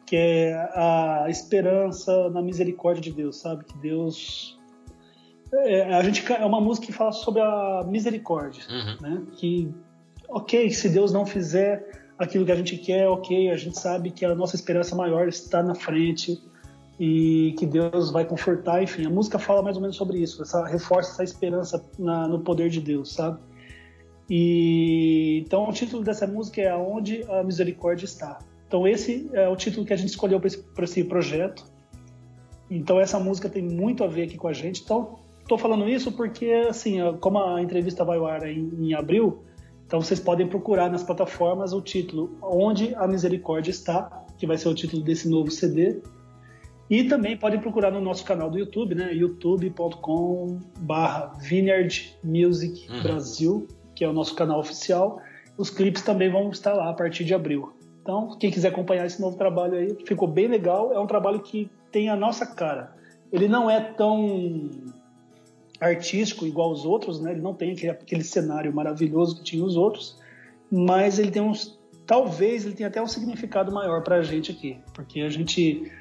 que é a esperança na misericórdia de Deus, sabe? Que Deus é, a gente é uma música que fala sobre a misericórdia, uhum. né? Que ok, se Deus não fizer aquilo que a gente quer, ok, a gente sabe que a nossa esperança maior está na frente e que Deus vai confortar, enfim, a música fala mais ou menos sobre isso, essa reforça essa esperança na, no poder de Deus, sabe? E então o título dessa música é Aonde a misericórdia está. Então esse é o título que a gente escolheu para esse, esse, projeto. Então essa música tem muito a ver aqui com a gente. Então estou falando isso porque assim, como a entrevista vai ao ar em, em abril, então vocês podem procurar nas plataformas o título Onde a Misericórdia Está, que vai ser o título desse novo CD. E também podem procurar no nosso canal do YouTube, né? youtube.com/barra Vineyard Music uhum. Brasil, que é o nosso canal oficial. Os clipes também vão estar lá a partir de abril. Então, quem quiser acompanhar esse novo trabalho aí, ficou bem legal. É um trabalho que tem a nossa cara. Ele não é tão artístico igual os outros, né? Ele não tem aquele, cenário maravilhoso que tinha os outros, mas ele tem uns, talvez ele tenha até um significado maior para a gente aqui, porque a gente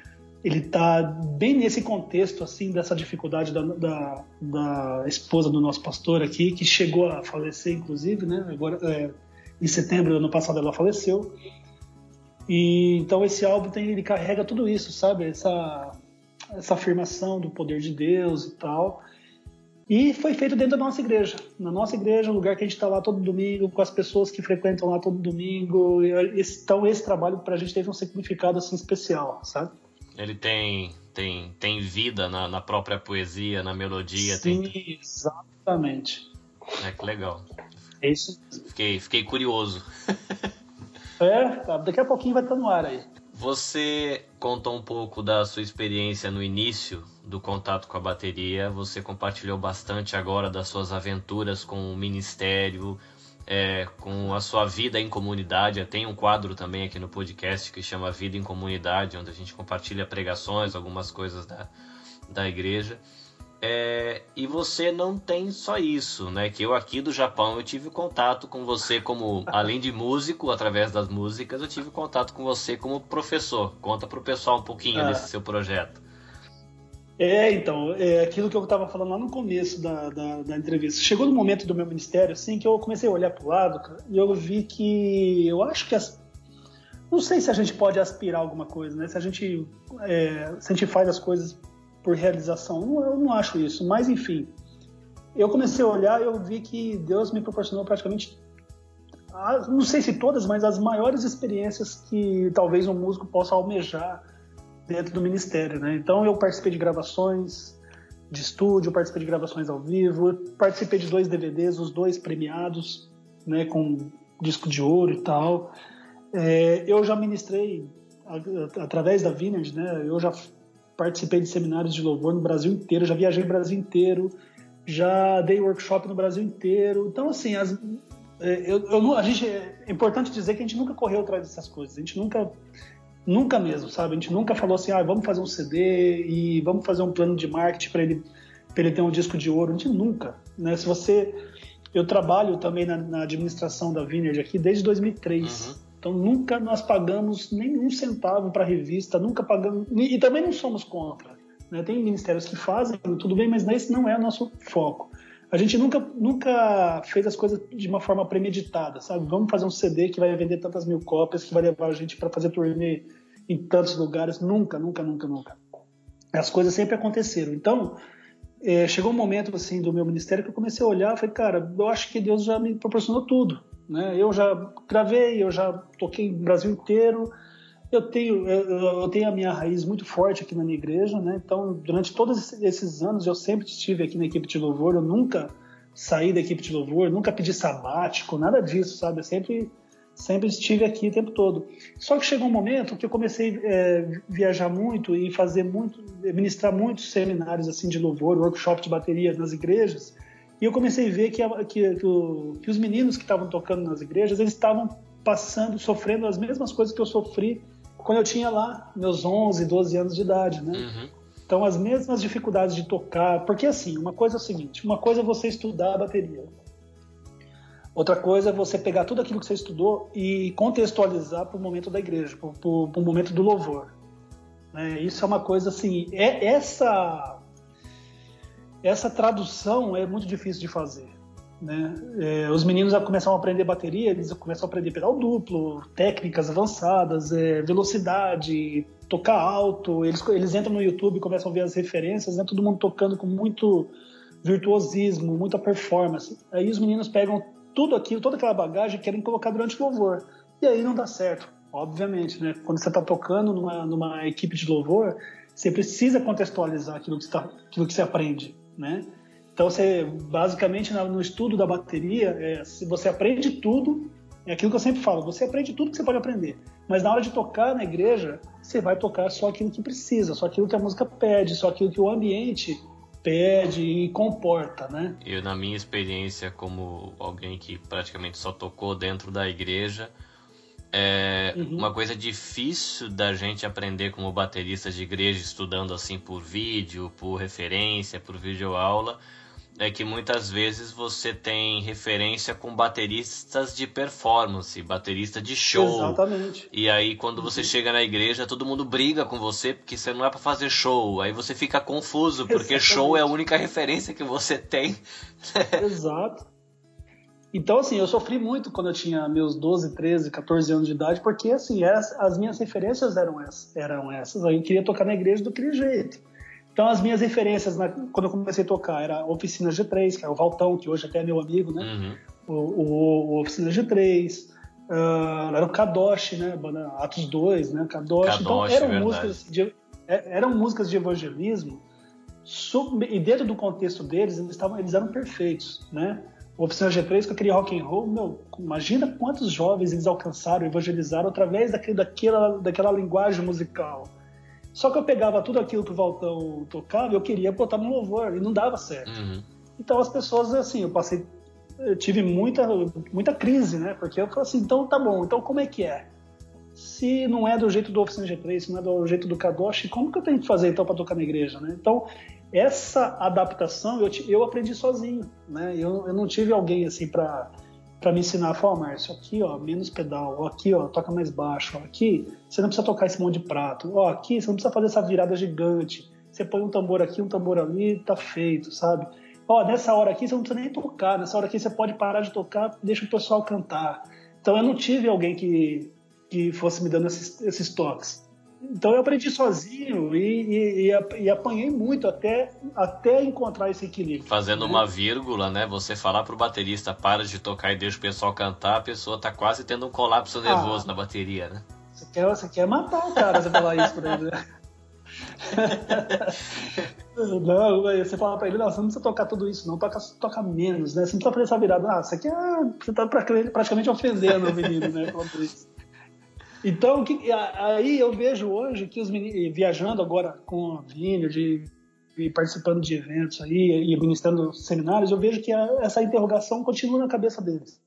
ele está bem nesse contexto assim dessa dificuldade da, da, da, esposa do nosso pastor aqui que chegou a falecer inclusive né agora é, em setembro do ano passado ela faleceu e então esse álbum tem, ele carrega tudo isso, sabe? Essa essa afirmação do poder de Deus e tal. E foi feito dentro da nossa igreja. Na nossa igreja, um lugar que a gente está lá todo domingo, com as pessoas que frequentam lá todo domingo. Então esse trabalho para a gente teve um significado assim especial, sabe? Ele tem tem, tem vida na, na própria poesia, na melodia. Sim, tem... exatamente. É que legal. É isso. Fiquei, fiquei curioso. É, tá, daqui a pouquinho vai estar no ar aí. Você contou um pouco da sua experiência no início do contato com a bateria. Você compartilhou bastante agora das suas aventuras com o ministério, é, com a sua vida em comunidade. Tem um quadro também aqui no podcast que chama Vida em Comunidade, onde a gente compartilha pregações, algumas coisas da, da igreja. É, e você não tem só isso, né? Que eu aqui do Japão eu tive contato com você como, além de músico, através das músicas, eu tive contato com você como professor. Conta pro pessoal um pouquinho ah. desse seu projeto. É, então, é aquilo que eu estava falando lá no começo da, da, da, entrevista. Chegou no momento do meu ministério, assim, que eu comecei a olhar para o lado, cara, e eu vi que eu acho que as, não sei se a gente pode aspirar alguma coisa, né? Se a gente, é, se a gente faz as coisas por realização. Eu não acho isso, mas enfim. Eu comecei a olhar e eu vi que Deus me proporcionou praticamente não sei se todas, mas as maiores experiências que talvez um músico possa almejar dentro do ministério, né? Então eu participei de gravações de estúdio, participei de gravações ao vivo, participei de dois DVDs, os dois premiados, né, com disco de ouro e tal. É, eu já ministrei através da Vineyard, né? Eu já participei de seminários de louvor no Brasil inteiro, já viajei no Brasil inteiro, já dei workshop no Brasil inteiro. Então, assim, as, é, eu, eu, a gente, é importante dizer que a gente nunca correu atrás dessas coisas. A gente nunca, nunca mesmo, sabe? A gente nunca falou assim, ah, vamos fazer um CD e vamos fazer um plano de marketing para ele, ele ter um disco de ouro. A gente nunca, né? Se você, eu trabalho também na, na administração da Vineyard aqui desde 2003. Uhum. Então nunca nós pagamos nenhum centavo para a revista, nunca pagamos e também não somos contra. Né? Tem ministérios que fazem, tudo bem, mas esse não é o nosso foco. A gente nunca, nunca fez as coisas de uma forma premeditada, sabe? Vamos fazer um CD que vai vender tantas mil cópias, que vai levar a gente para fazer turnê em tantos lugares. Nunca, nunca, nunca, nunca. As coisas sempre aconteceram. Então, é, chegou um momento assim do meu ministério que eu comecei a olhar, falei, cara, eu acho que Deus já me proporcionou tudo. Né? Eu já gravei, eu já toquei no Brasil inteiro, eu tenho, eu, eu, tenho a minha raiz muito forte aqui na minha igreja, né? Então, durante todos esses anos, eu sempre estive aqui na equipe de louvor, eu nunca saí da equipe de louvor, nunca pedi sabático, nada disso, sabe? Eu sempre, sempre estive aqui o tempo todo. Só que chegou um momento que eu comecei a é, viajar muito e fazer muito, ministrar muitos seminários assim de louvor, workshop de bateria nas igrejas, e eu comecei a ver que, que, que, que os meninos que estavam tocando nas igrejas, eles estavam passando, sofrendo as mesmas coisas que eu sofri quando eu tinha lá meus 11, 12 anos de idade, né? Uhum. Então, as mesmas dificuldades de tocar. Porque, assim, uma coisa é o seguinte: uma coisa é você estudar a bateria. Outra coisa é você pegar tudo aquilo que você estudou e contextualizar para o momento da igreja, para o momento do louvor. É, isso é uma coisa assim. É, essa, essa tradução é muito difícil de fazer. Né? É, os meninos começam a aprender bateria, eles começam a aprender pedal duplo, técnicas avançadas, é, velocidade, tocar alto. Eles, eles entram no YouTube começam a ver as referências, né? todo mundo tocando com muito virtuosismo, muita performance. Aí os meninos pegam tudo aquilo, toda aquela bagagem e querem colocar durante o louvor. E aí não dá certo, obviamente. Né? Quando você está tocando numa, numa equipe de louvor, você precisa contextualizar aquilo que tá, aquilo que você aprende. Né? Então, você, basicamente, no estudo da bateria, é, você aprende tudo, é aquilo que eu sempre falo, você aprende tudo que você pode aprender. Mas na hora de tocar na igreja, você vai tocar só aquilo que precisa, só aquilo que a música pede, só aquilo que o ambiente pede e comporta, né? Eu, na minha experiência como alguém que praticamente só tocou dentro da igreja, é uhum. uma coisa difícil da gente aprender como baterista de igreja, estudando assim por vídeo, por referência, por videoaula, aula é que muitas vezes você tem referência com bateristas de performance, baterista de show. Exatamente. E aí quando você uhum. chega na igreja, todo mundo briga com você porque você não é para fazer show. Aí você fica confuso porque Exatamente. show é a única referência que você tem. Exato. Então, assim, eu sofri muito quando eu tinha meus 12, 13, 14 anos de idade, porque, assim, as minhas referências eram essas. Eram essas. Eu queria tocar na igreja do aquele jeito. Então, as minhas referências, na, quando eu comecei a tocar, era Oficina G3, que é o Valtão, que hoje até é meu amigo, né? Uhum. O, o, o, Oficina G3, uh, ah, era o Kadosh, né? Atos 2, né? Kadosh. então, eram músicas, de, é, eram músicas de evangelismo sub, e dentro do contexto deles, eles, tavam, eles eram perfeitos, né? Oficina G3, com aquele rock and roll, meu, imagina quantos jovens eles alcançaram, evangelizaram através daquele, daquela, daquela linguagem musical. Só que eu pegava tudo aquilo que o Valtão tocava, eu queria botar no louvor e não dava certo. Uhum. Então as pessoas, assim, eu passei, eu tive muita, muita crise, né? Porque eu falei assim, então tá bom, então como é que é? Se não é do jeito do Oficina G3, se não é do jeito do Kadosh, como que eu tenho que fazer então para tocar na igreja, né? Então essa adaptação eu, eu aprendi sozinho, né? Eu, eu não tive alguém assim para para me ensinar, falar, Márcio, aqui, ó, menos pedal, ó, aqui, ó, toca mais baixo, ó, aqui, você não precisa tocar esse monte de prato, ó, aqui, você não precisa fazer essa virada gigante, você põe um tambor aqui, um tambor ali, tá feito, sabe? Ó, nessa hora aqui você não precisa nem tocar, nessa hora aqui você pode parar de tocar, deixa o pessoal cantar. Então eu não tive alguém que, que fosse me dando esses, esses toques. Então eu aprendi sozinho e, e, e, apanhei muito até, até encontrar esse equilíbrio. Fazendo né? uma vírgula, né? Você falar pro baterista para de tocar e deixa o pessoal cantar, a pessoa tá quase tendo um colapso nervoso ah, na bateria, né? Você quer, você quer matar o cara você falar isso pra ele, né? não, você fala pra ele, não, você não precisa tocar tudo isso, não, toca, toca menos, né? Você não precisa fazer essa virada. Ah, você, quer, você tá praticamente ofendendo o menino, né? Então, que, aí eu vejo hoje que os meninos, viajando agora com a Vini, de, participando de eventos aí e ministrando seminários, eu vejo que a, essa interrogação continua na cabeça deles.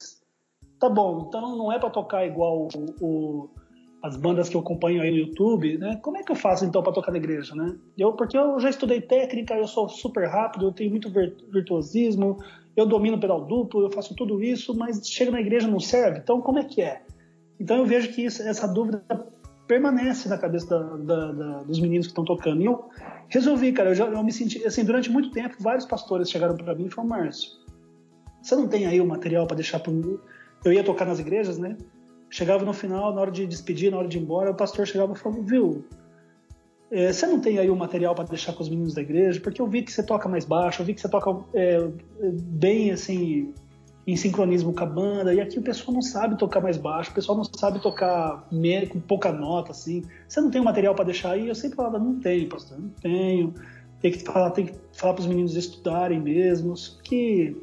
Tá bom, então não é para tocar igual o, o, as bandas que eu acompanho aí no YouTube, né? Como é que eu faço então para tocar na igreja, né? Eu, porque eu já estudei técnica, eu sou super rápido, eu tenho muito virtuosismo, eu domino pedal duplo, eu faço tudo isso, mas chega na igreja não serve. Então como é que é? Então eu vejo que isso, essa dúvida permanece na cabeça da, da, da, dos meninos que estão tocando. E eu resolvi, cara, eu, já, eu me senti, assim, durante muito tempo, vários pastores chegaram para mim e falaram, Márcio, você não tem aí o material para deixar para Eu ia tocar nas igrejas, né? Chegava no final, na hora de despedir, na hora de ir embora, o pastor chegava e falava, viu, é, você não tem aí o material para deixar com os meninos da igreja? Porque eu vi que você toca mais baixo, eu vi que você toca é, bem, assim, em sincronismo com a banda, e aqui o pessoal não sabe tocar mais baixo, o pessoal não sabe tocar com pouca nota, assim. Você não tem o material para deixar aí? Eu sempre falava, não tenho, pastor, não tenho. Tem que falar, tem que falar para os meninos estudarem mesmo, que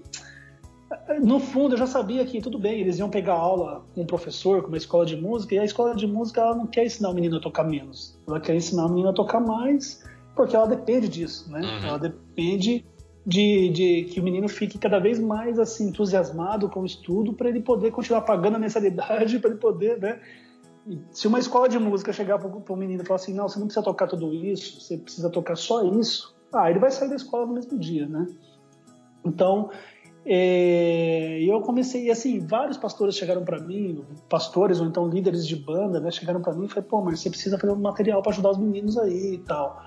no fundo eu já sabia que tudo bem, eles iam pegar aula com um professor, com uma escola de música, e a escola de música ela não quer ensinar o menino a tocar menos, ela quer ensinar o menino a tocar mais, porque ela depende disso, né? Uhum. Ela depende de, de, que o menino fique cada vez mais assim entusiasmado com o estudo para ele poder continuar pagando a mensalidade para ele poder, né? Se uma escola de música chegar para o menino e falar assim, não, você não precisa tocar tudo isso, você precisa tocar só isso, ah, ele vai sair da escola no mesmo dia, né? Então, é, eu comecei, assim, vários pastores chegaram para mim, pastores ou então líderes de banda, né, chegaram para mim e falaram, pô, mas você precisa fazer um material para ajudar os meninos aí e tal.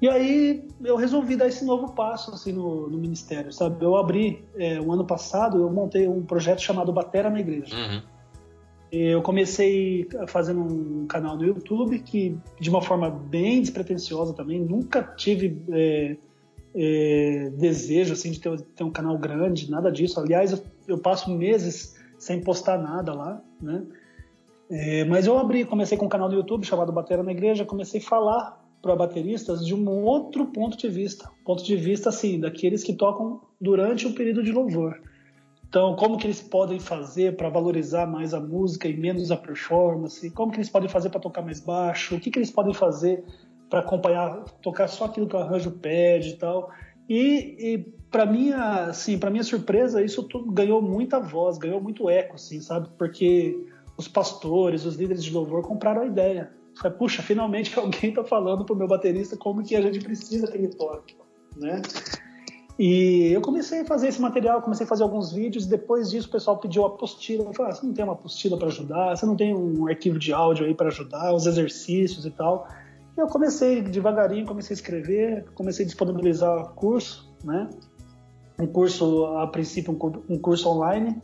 E aí eu resolvi dar esse novo passo assim no, no ministério, sabe? Eu abri é, o ano passado, eu montei um projeto chamado Batera na Igreja. Uhum. Eu comecei fazendo um canal no YouTube que, de uma forma bem despretensiosa também, nunca tive é, é, desejo assim de ter, ter, um canal grande, nada disso. Aliás, eu, eu passo meses sem postar nada lá, né? É, mas eu abri, comecei com um canal no YouTube chamado Batera na Igreja, comecei a falar para bateristas de um outro ponto de vista, ponto de vista assim daqueles que tocam durante o período de louvor. Então, como que eles podem fazer para valorizar mais a música e menos a performance? Como que eles podem fazer para tocar mais baixo? O que que eles podem fazer para acompanhar, tocar só aquilo que o arranjo pede e tal? E, e para minha, assim, para minha surpresa, isso tudo ganhou muita voz, ganhou muito eco, assim, sabe? Porque os pastores, os líderes de louvor compraram a ideia. Falei, puxa, finalmente alguém está falando pro meu baterista como que a gente precisa que ele toque, né? E eu comecei a fazer esse material, comecei a fazer alguns vídeos. Depois disso, o pessoal pediu apostila. Eu falei, ah, você não tem uma apostila para ajudar? Você não tem um arquivo de áudio aí para ajudar? Os exercícios e tal. E eu comecei devagarinho, comecei a escrever, comecei a disponibilizar curso, né? Um curso, a princípio, um curso online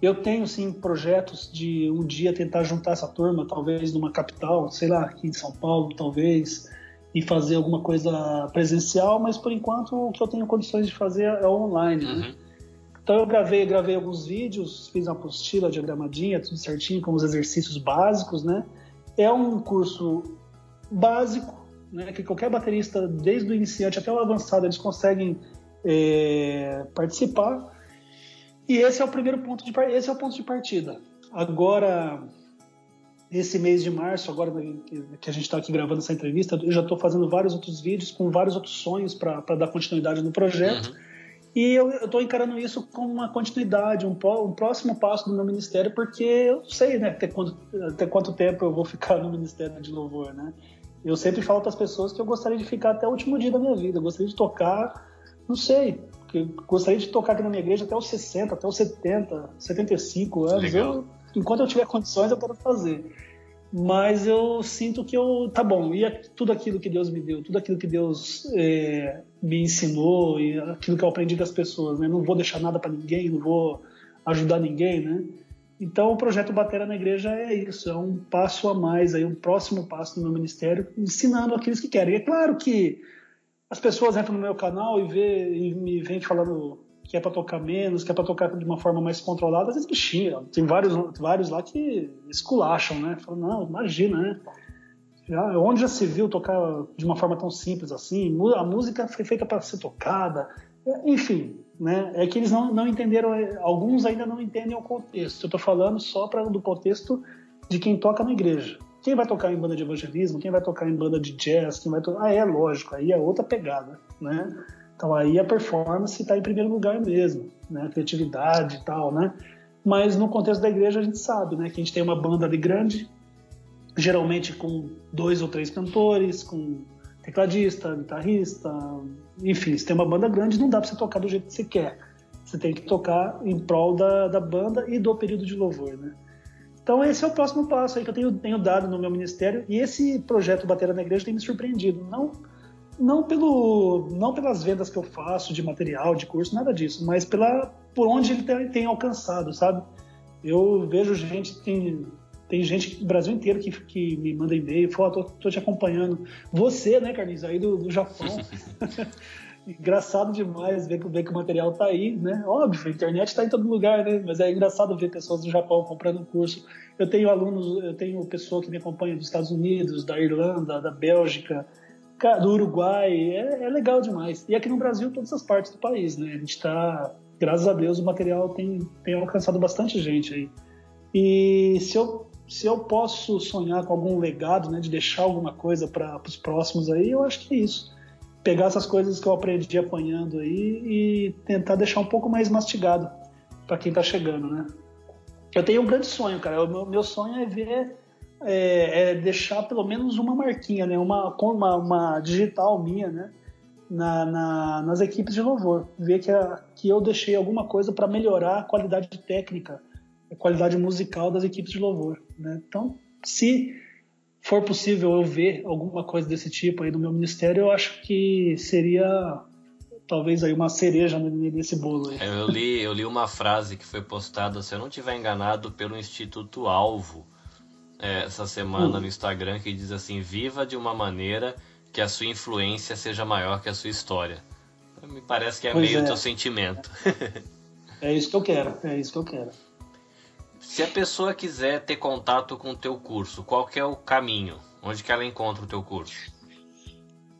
eu tenho sim projetos de um dia tentar juntar essa turma, talvez numa capital, sei lá, aqui em São Paulo, talvez, e fazer alguma coisa presencial, mas por enquanto o que eu tenho condições de fazer é online. Né? Uhum. Né? Então eu gravei, gravei alguns vídeos, fiz uma apostila diagramadinha, tudo certinho, com os exercícios básicos, né? É um curso básico, né? Que qualquer baterista, desde o iniciante até o avançado, eles conseguem é, participar e esse é o primeiro ponto de esse é o ponto de partida. Agora, esse mês de março, agora que a gente está aqui gravando essa entrevista, eu já estou fazendo vários outros vídeos com vários outros sonhos para dar continuidade no projeto. Uhum. E eu estou encarando isso como uma continuidade, um, um, próximo passo do meu ministério, porque eu sei, né, até quanto, até quanto tempo eu vou ficar no ministério de louvor, né? Eu sempre falo para as pessoas que eu gostaria de ficar até o último dia da minha vida, eu gostaria de tocar, não sei, porque gostaria de tocar aqui na minha igreja até os 60, até os 70, 75 anos. Eu, enquanto eu tiver condições, eu quero fazer. Mas eu sinto que eu. Tá bom, e tudo aquilo que Deus me deu, tudo aquilo que Deus é, me ensinou, e aquilo que eu aprendi das pessoas, né? Não vou deixar nada para ninguém, não vou ajudar ninguém, né? Então, o projeto Batera na Igreja é isso, é um passo a mais, aí, um próximo passo no meu ministério, ensinando aqueles que querem. E é claro que as pessoas entram no meu canal e, vê, e me vêm falando que é para tocar menos, que é para tocar de uma forma mais controlada, às vezes me. Tem vários, vários lá que esculacham, né? Falam, não, imagina, né? Já, onde já se viu tocar de uma forma tão simples assim? A música foi feita para ser tocada. Enfim, né? É que eles não, não entenderam, alguns ainda não entendem o contexto. Eu estou falando só para do contexto de quem toca na igreja. Quem vai tocar em banda de evangelismo, quem vai tocar em banda de jazz, quem vai tocar... Ah, é lógico, aí é outra pegada, né? Então aí a performance está em primeiro lugar mesmo, né? A criatividade e tal, né? Mas no contexto da igreja a gente sabe, né? Que a gente tem uma banda ali grande, geralmente com dois ou três cantores, com tecladista, guitarrista, enfim, se tem uma banda grande, não dá para você tocar do jeito que você quer. Você tem que tocar em prol da, da banda e do período de louvor, né? Então esse é o próximo passo aí que eu tenho, tenho dado no meu ministério e esse projeto Bateria na Igreja tem me surpreendido. Não, não, pelo, não pelas vendas que eu faço de material, de curso, nada disso, mas pela, por onde ele tem, tem alcançado, sabe? Eu vejo gente, tem, tem gente do Brasil inteiro que, que me manda e-mail, fala, tô, tô te acompanhando. Você, né, Carlinhos, aí do, do Japão. engraçado demais ver, ver que o material tá aí, né? Óbvio, a internet está em todo lugar, né? Mas é engraçado ver pessoas do Japão comprando curso. Eu tenho alunos, eu tenho pessoa que me acompanha dos Estados Unidos, da Irlanda, da Bélgica, do Uruguai. É, é legal demais. E aqui no Brasil, todas as partes do país, né? A gente está, graças a Deus, o material tem, tem alcançado bastante gente aí. E se eu se eu posso sonhar com algum legado, né, de deixar alguma coisa para os próximos aí, eu acho que é isso. Pegar essas coisas que eu aprendi apanhando aí e tentar deixar um pouco mais mastigado para quem está chegando, né? Eu tenho um grande sonho, cara. O meu, meu sonho é ver, é, é, deixar pelo menos uma marquinha, né, uma, uma, uma digital minha, né, na, na, nas equipes de louvor. Ver que, a, que eu deixei alguma coisa para melhorar a qualidade técnica a qualidade musical das equipes de louvor. Né? Então, se for possível eu ver alguma coisa desse tipo aí no meu ministério, eu acho que seria talvez aí uma cereja nesse bolo. Aí. Eu li, eu li uma frase que foi postada, se eu não estiver enganado, pelo Instituto Alvo é, essa semana hum. no Instagram, que diz assim: viva de uma maneira que a sua influência seja maior que a sua história. Me parece que é pois meio é. teu sentimento. é isso que eu quero, é isso que eu quero. Se a pessoa quiser ter contato com o teu curso, qual é o caminho? Onde que ela encontra o teu curso?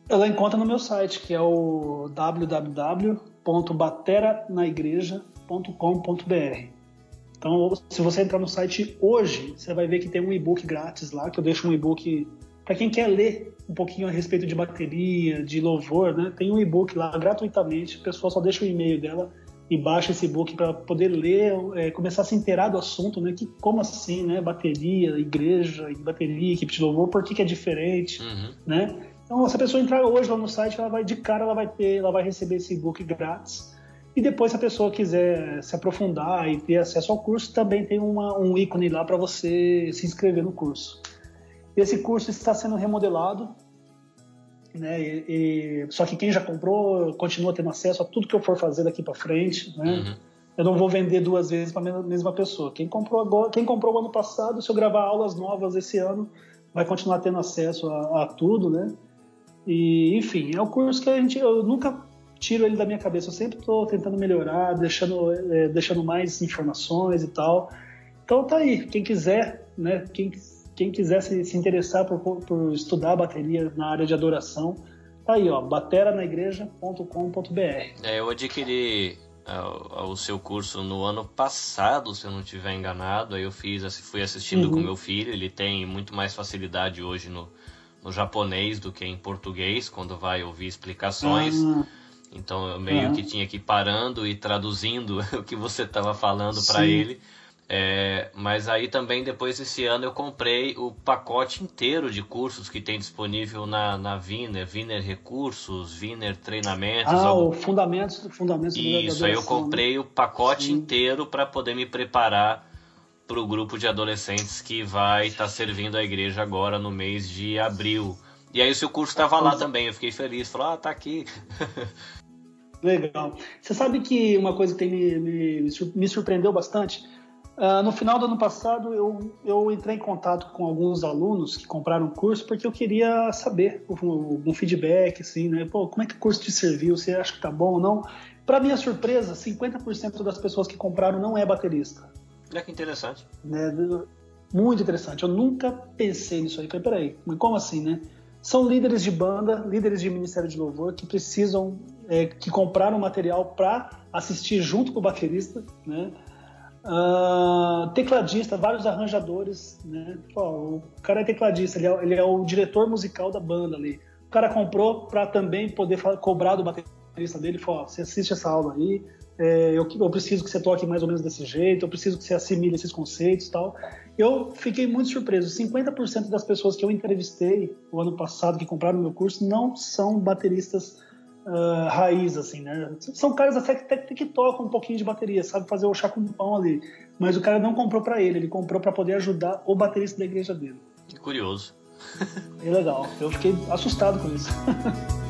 Ela encontra no meu site, que é o www.bateranaigreja.com.br. Então, se você entrar no site hoje, você vai ver que tem um e-book grátis lá, que eu deixo um e-book para quem quer ler um pouquinho a respeito de bateria, de louvor, né? Tem um e-book lá gratuitamente, a pessoa só deixa o e-mail dela e baixa esse book para poder ler, é, começar a se inteirar do assunto, né? Que, como assim, né? Bateria, igreja, bateria, equipe de louvor, por que, que é diferente, uhum. né? Então, se a pessoa entrar hoje lá no site, ela vai de cara, ela vai ter, ela vai receber esse book grátis. E depois, se a pessoa quiser se aprofundar e ter acesso ao curso, também tem uma, um ícone lá para você se inscrever no curso. Esse curso está sendo remodelado, né? E, e, só que quem já comprou continua tendo acesso a tudo que eu for fazer daqui para frente, né? Uhum. Eu não vou vender duas vezes para a mesma pessoa. Quem comprou agora, quem comprou o ano passado, se eu gravar aulas novas esse ano, vai continuar tendo acesso a, a tudo, né? E enfim, é um curso que a gente, eu nunca tiro ele da minha cabeça. Eu sempre estou tentando melhorar, deixando, é, deixando mais informações e tal. Então tá aí, quem quiser, né? Quem quem quiser se, se interessar por, por, estudar bateria na área de adoração, tá aí, ó, bateranaigreja.com.br. É, eu adquiri uh, o seu curso no ano passado, se eu não estiver enganado. Aí eu fiz, fui assistindo uhum. com meu filho. Ele tem muito mais facilidade hoje no, no japonês do que em português, quando vai ouvir explicações. Uhum. Então eu meio uhum. que tinha que ir parando e traduzindo o que você estava falando para ele é, mas aí também depois desse ano eu comprei o pacote inteiro de cursos que tem disponível na, na Viner, Viner Recursos, Viner Treinamentos. Ah, algum... o Fundamentos, fundamentos Isso, aí eu comprei né? o pacote Sim. inteiro para poder me preparar para o grupo de adolescentes que vai estar tá servindo a igreja agora no mês de abril. E aí o seu curso estava lá também, eu fiquei feliz, falei, ah, tá aqui. Legal. Você sabe que uma coisa que tem me, me, me surpreendeu bastante Uh, no final do ano passado, eu, eu entrei em contato com alguns alunos que compraram o curso porque eu queria saber um, um feedback, assim, né? Pô, como é que o curso te serviu? Você acha que tá bom ou não? Para minha surpresa, 50% das pessoas que compraram não é baterista. É que interessante. Né? Muito interessante. Eu nunca pensei nisso aí. Falei, peraí, mas como assim, né? São líderes de banda, líderes de Ministério de Louvor que precisam, é, que compraram material para assistir junto com o baterista, né? Uh, tecladista, vários arranjadores, né? Pô, o cara é tecladista, ele é, ele é, o diretor musical da banda ali. O cara comprou para também poder cobrar do baterista dele, falou, você assiste essa aula aí, é, eu, eu, preciso que você toque mais ou menos desse jeito, eu preciso que você assimile esses conceitos e tal. Eu fiquei muito surpreso. 50% das pessoas que eu entrevistei o ano passado que compraram meu curso não são bateristas uh, raiz, assim, né? São caras até que, até que tocam um pouquinho de bateria, sabe fazer o chá com pão ali. Mas o cara não comprou para ele, ele comprou para poder ajudar o baterista da igreja dele. Que curioso. É legal. Eu fiquei assustado com isso.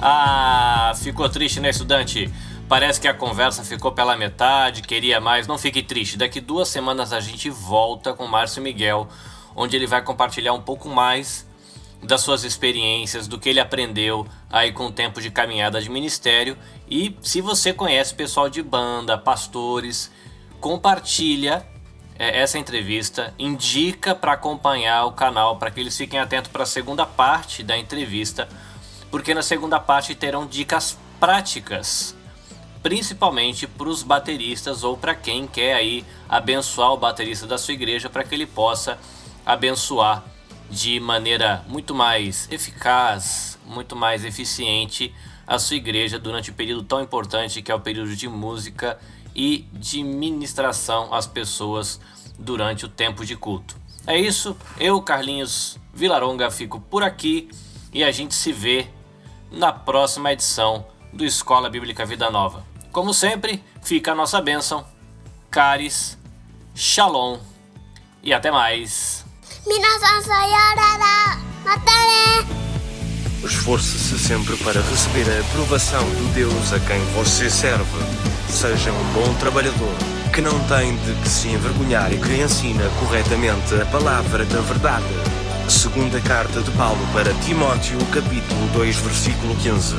Ah, ficou triste, né, estudante? Parece que a conversa ficou pela metade, queria mais. Não fique triste, daqui duas semanas a gente volta com Márcio Miguel, onde ele vai compartilhar um pouco mais das suas experiências, do que ele aprendeu aí com o tempo de caminhada de ministério. E se você conhece pessoal de banda, pastores, compartilha é, essa entrevista, indica para acompanhar o canal para que eles fiquem atentos para a segunda parte da entrevista porque na segunda parte terão dicas práticas, principalmente para os bateristas ou para quem quer aí abençoar o baterista da sua igreja para que ele possa abençoar de maneira muito mais eficaz, muito mais eficiente a sua igreja durante o período tão importante que é o período de música e de ministração às pessoas durante o tempo de culto. É isso, eu, Carlinhos Vilaronga, fico por aqui e a gente se vê na próxima edição do Escola Bíblica Vida Nova. Como sempre, fica a nossa bênção, caris, shalom e até mais. Esforce-se sempre para receber a aprovação do Deus a quem você serve. Seja um bom trabalhador, que não tem de que se envergonhar e que ensina corretamente a palavra da verdade Segunda carta de Paulo para Timóteo, capítulo 2, versículo 15.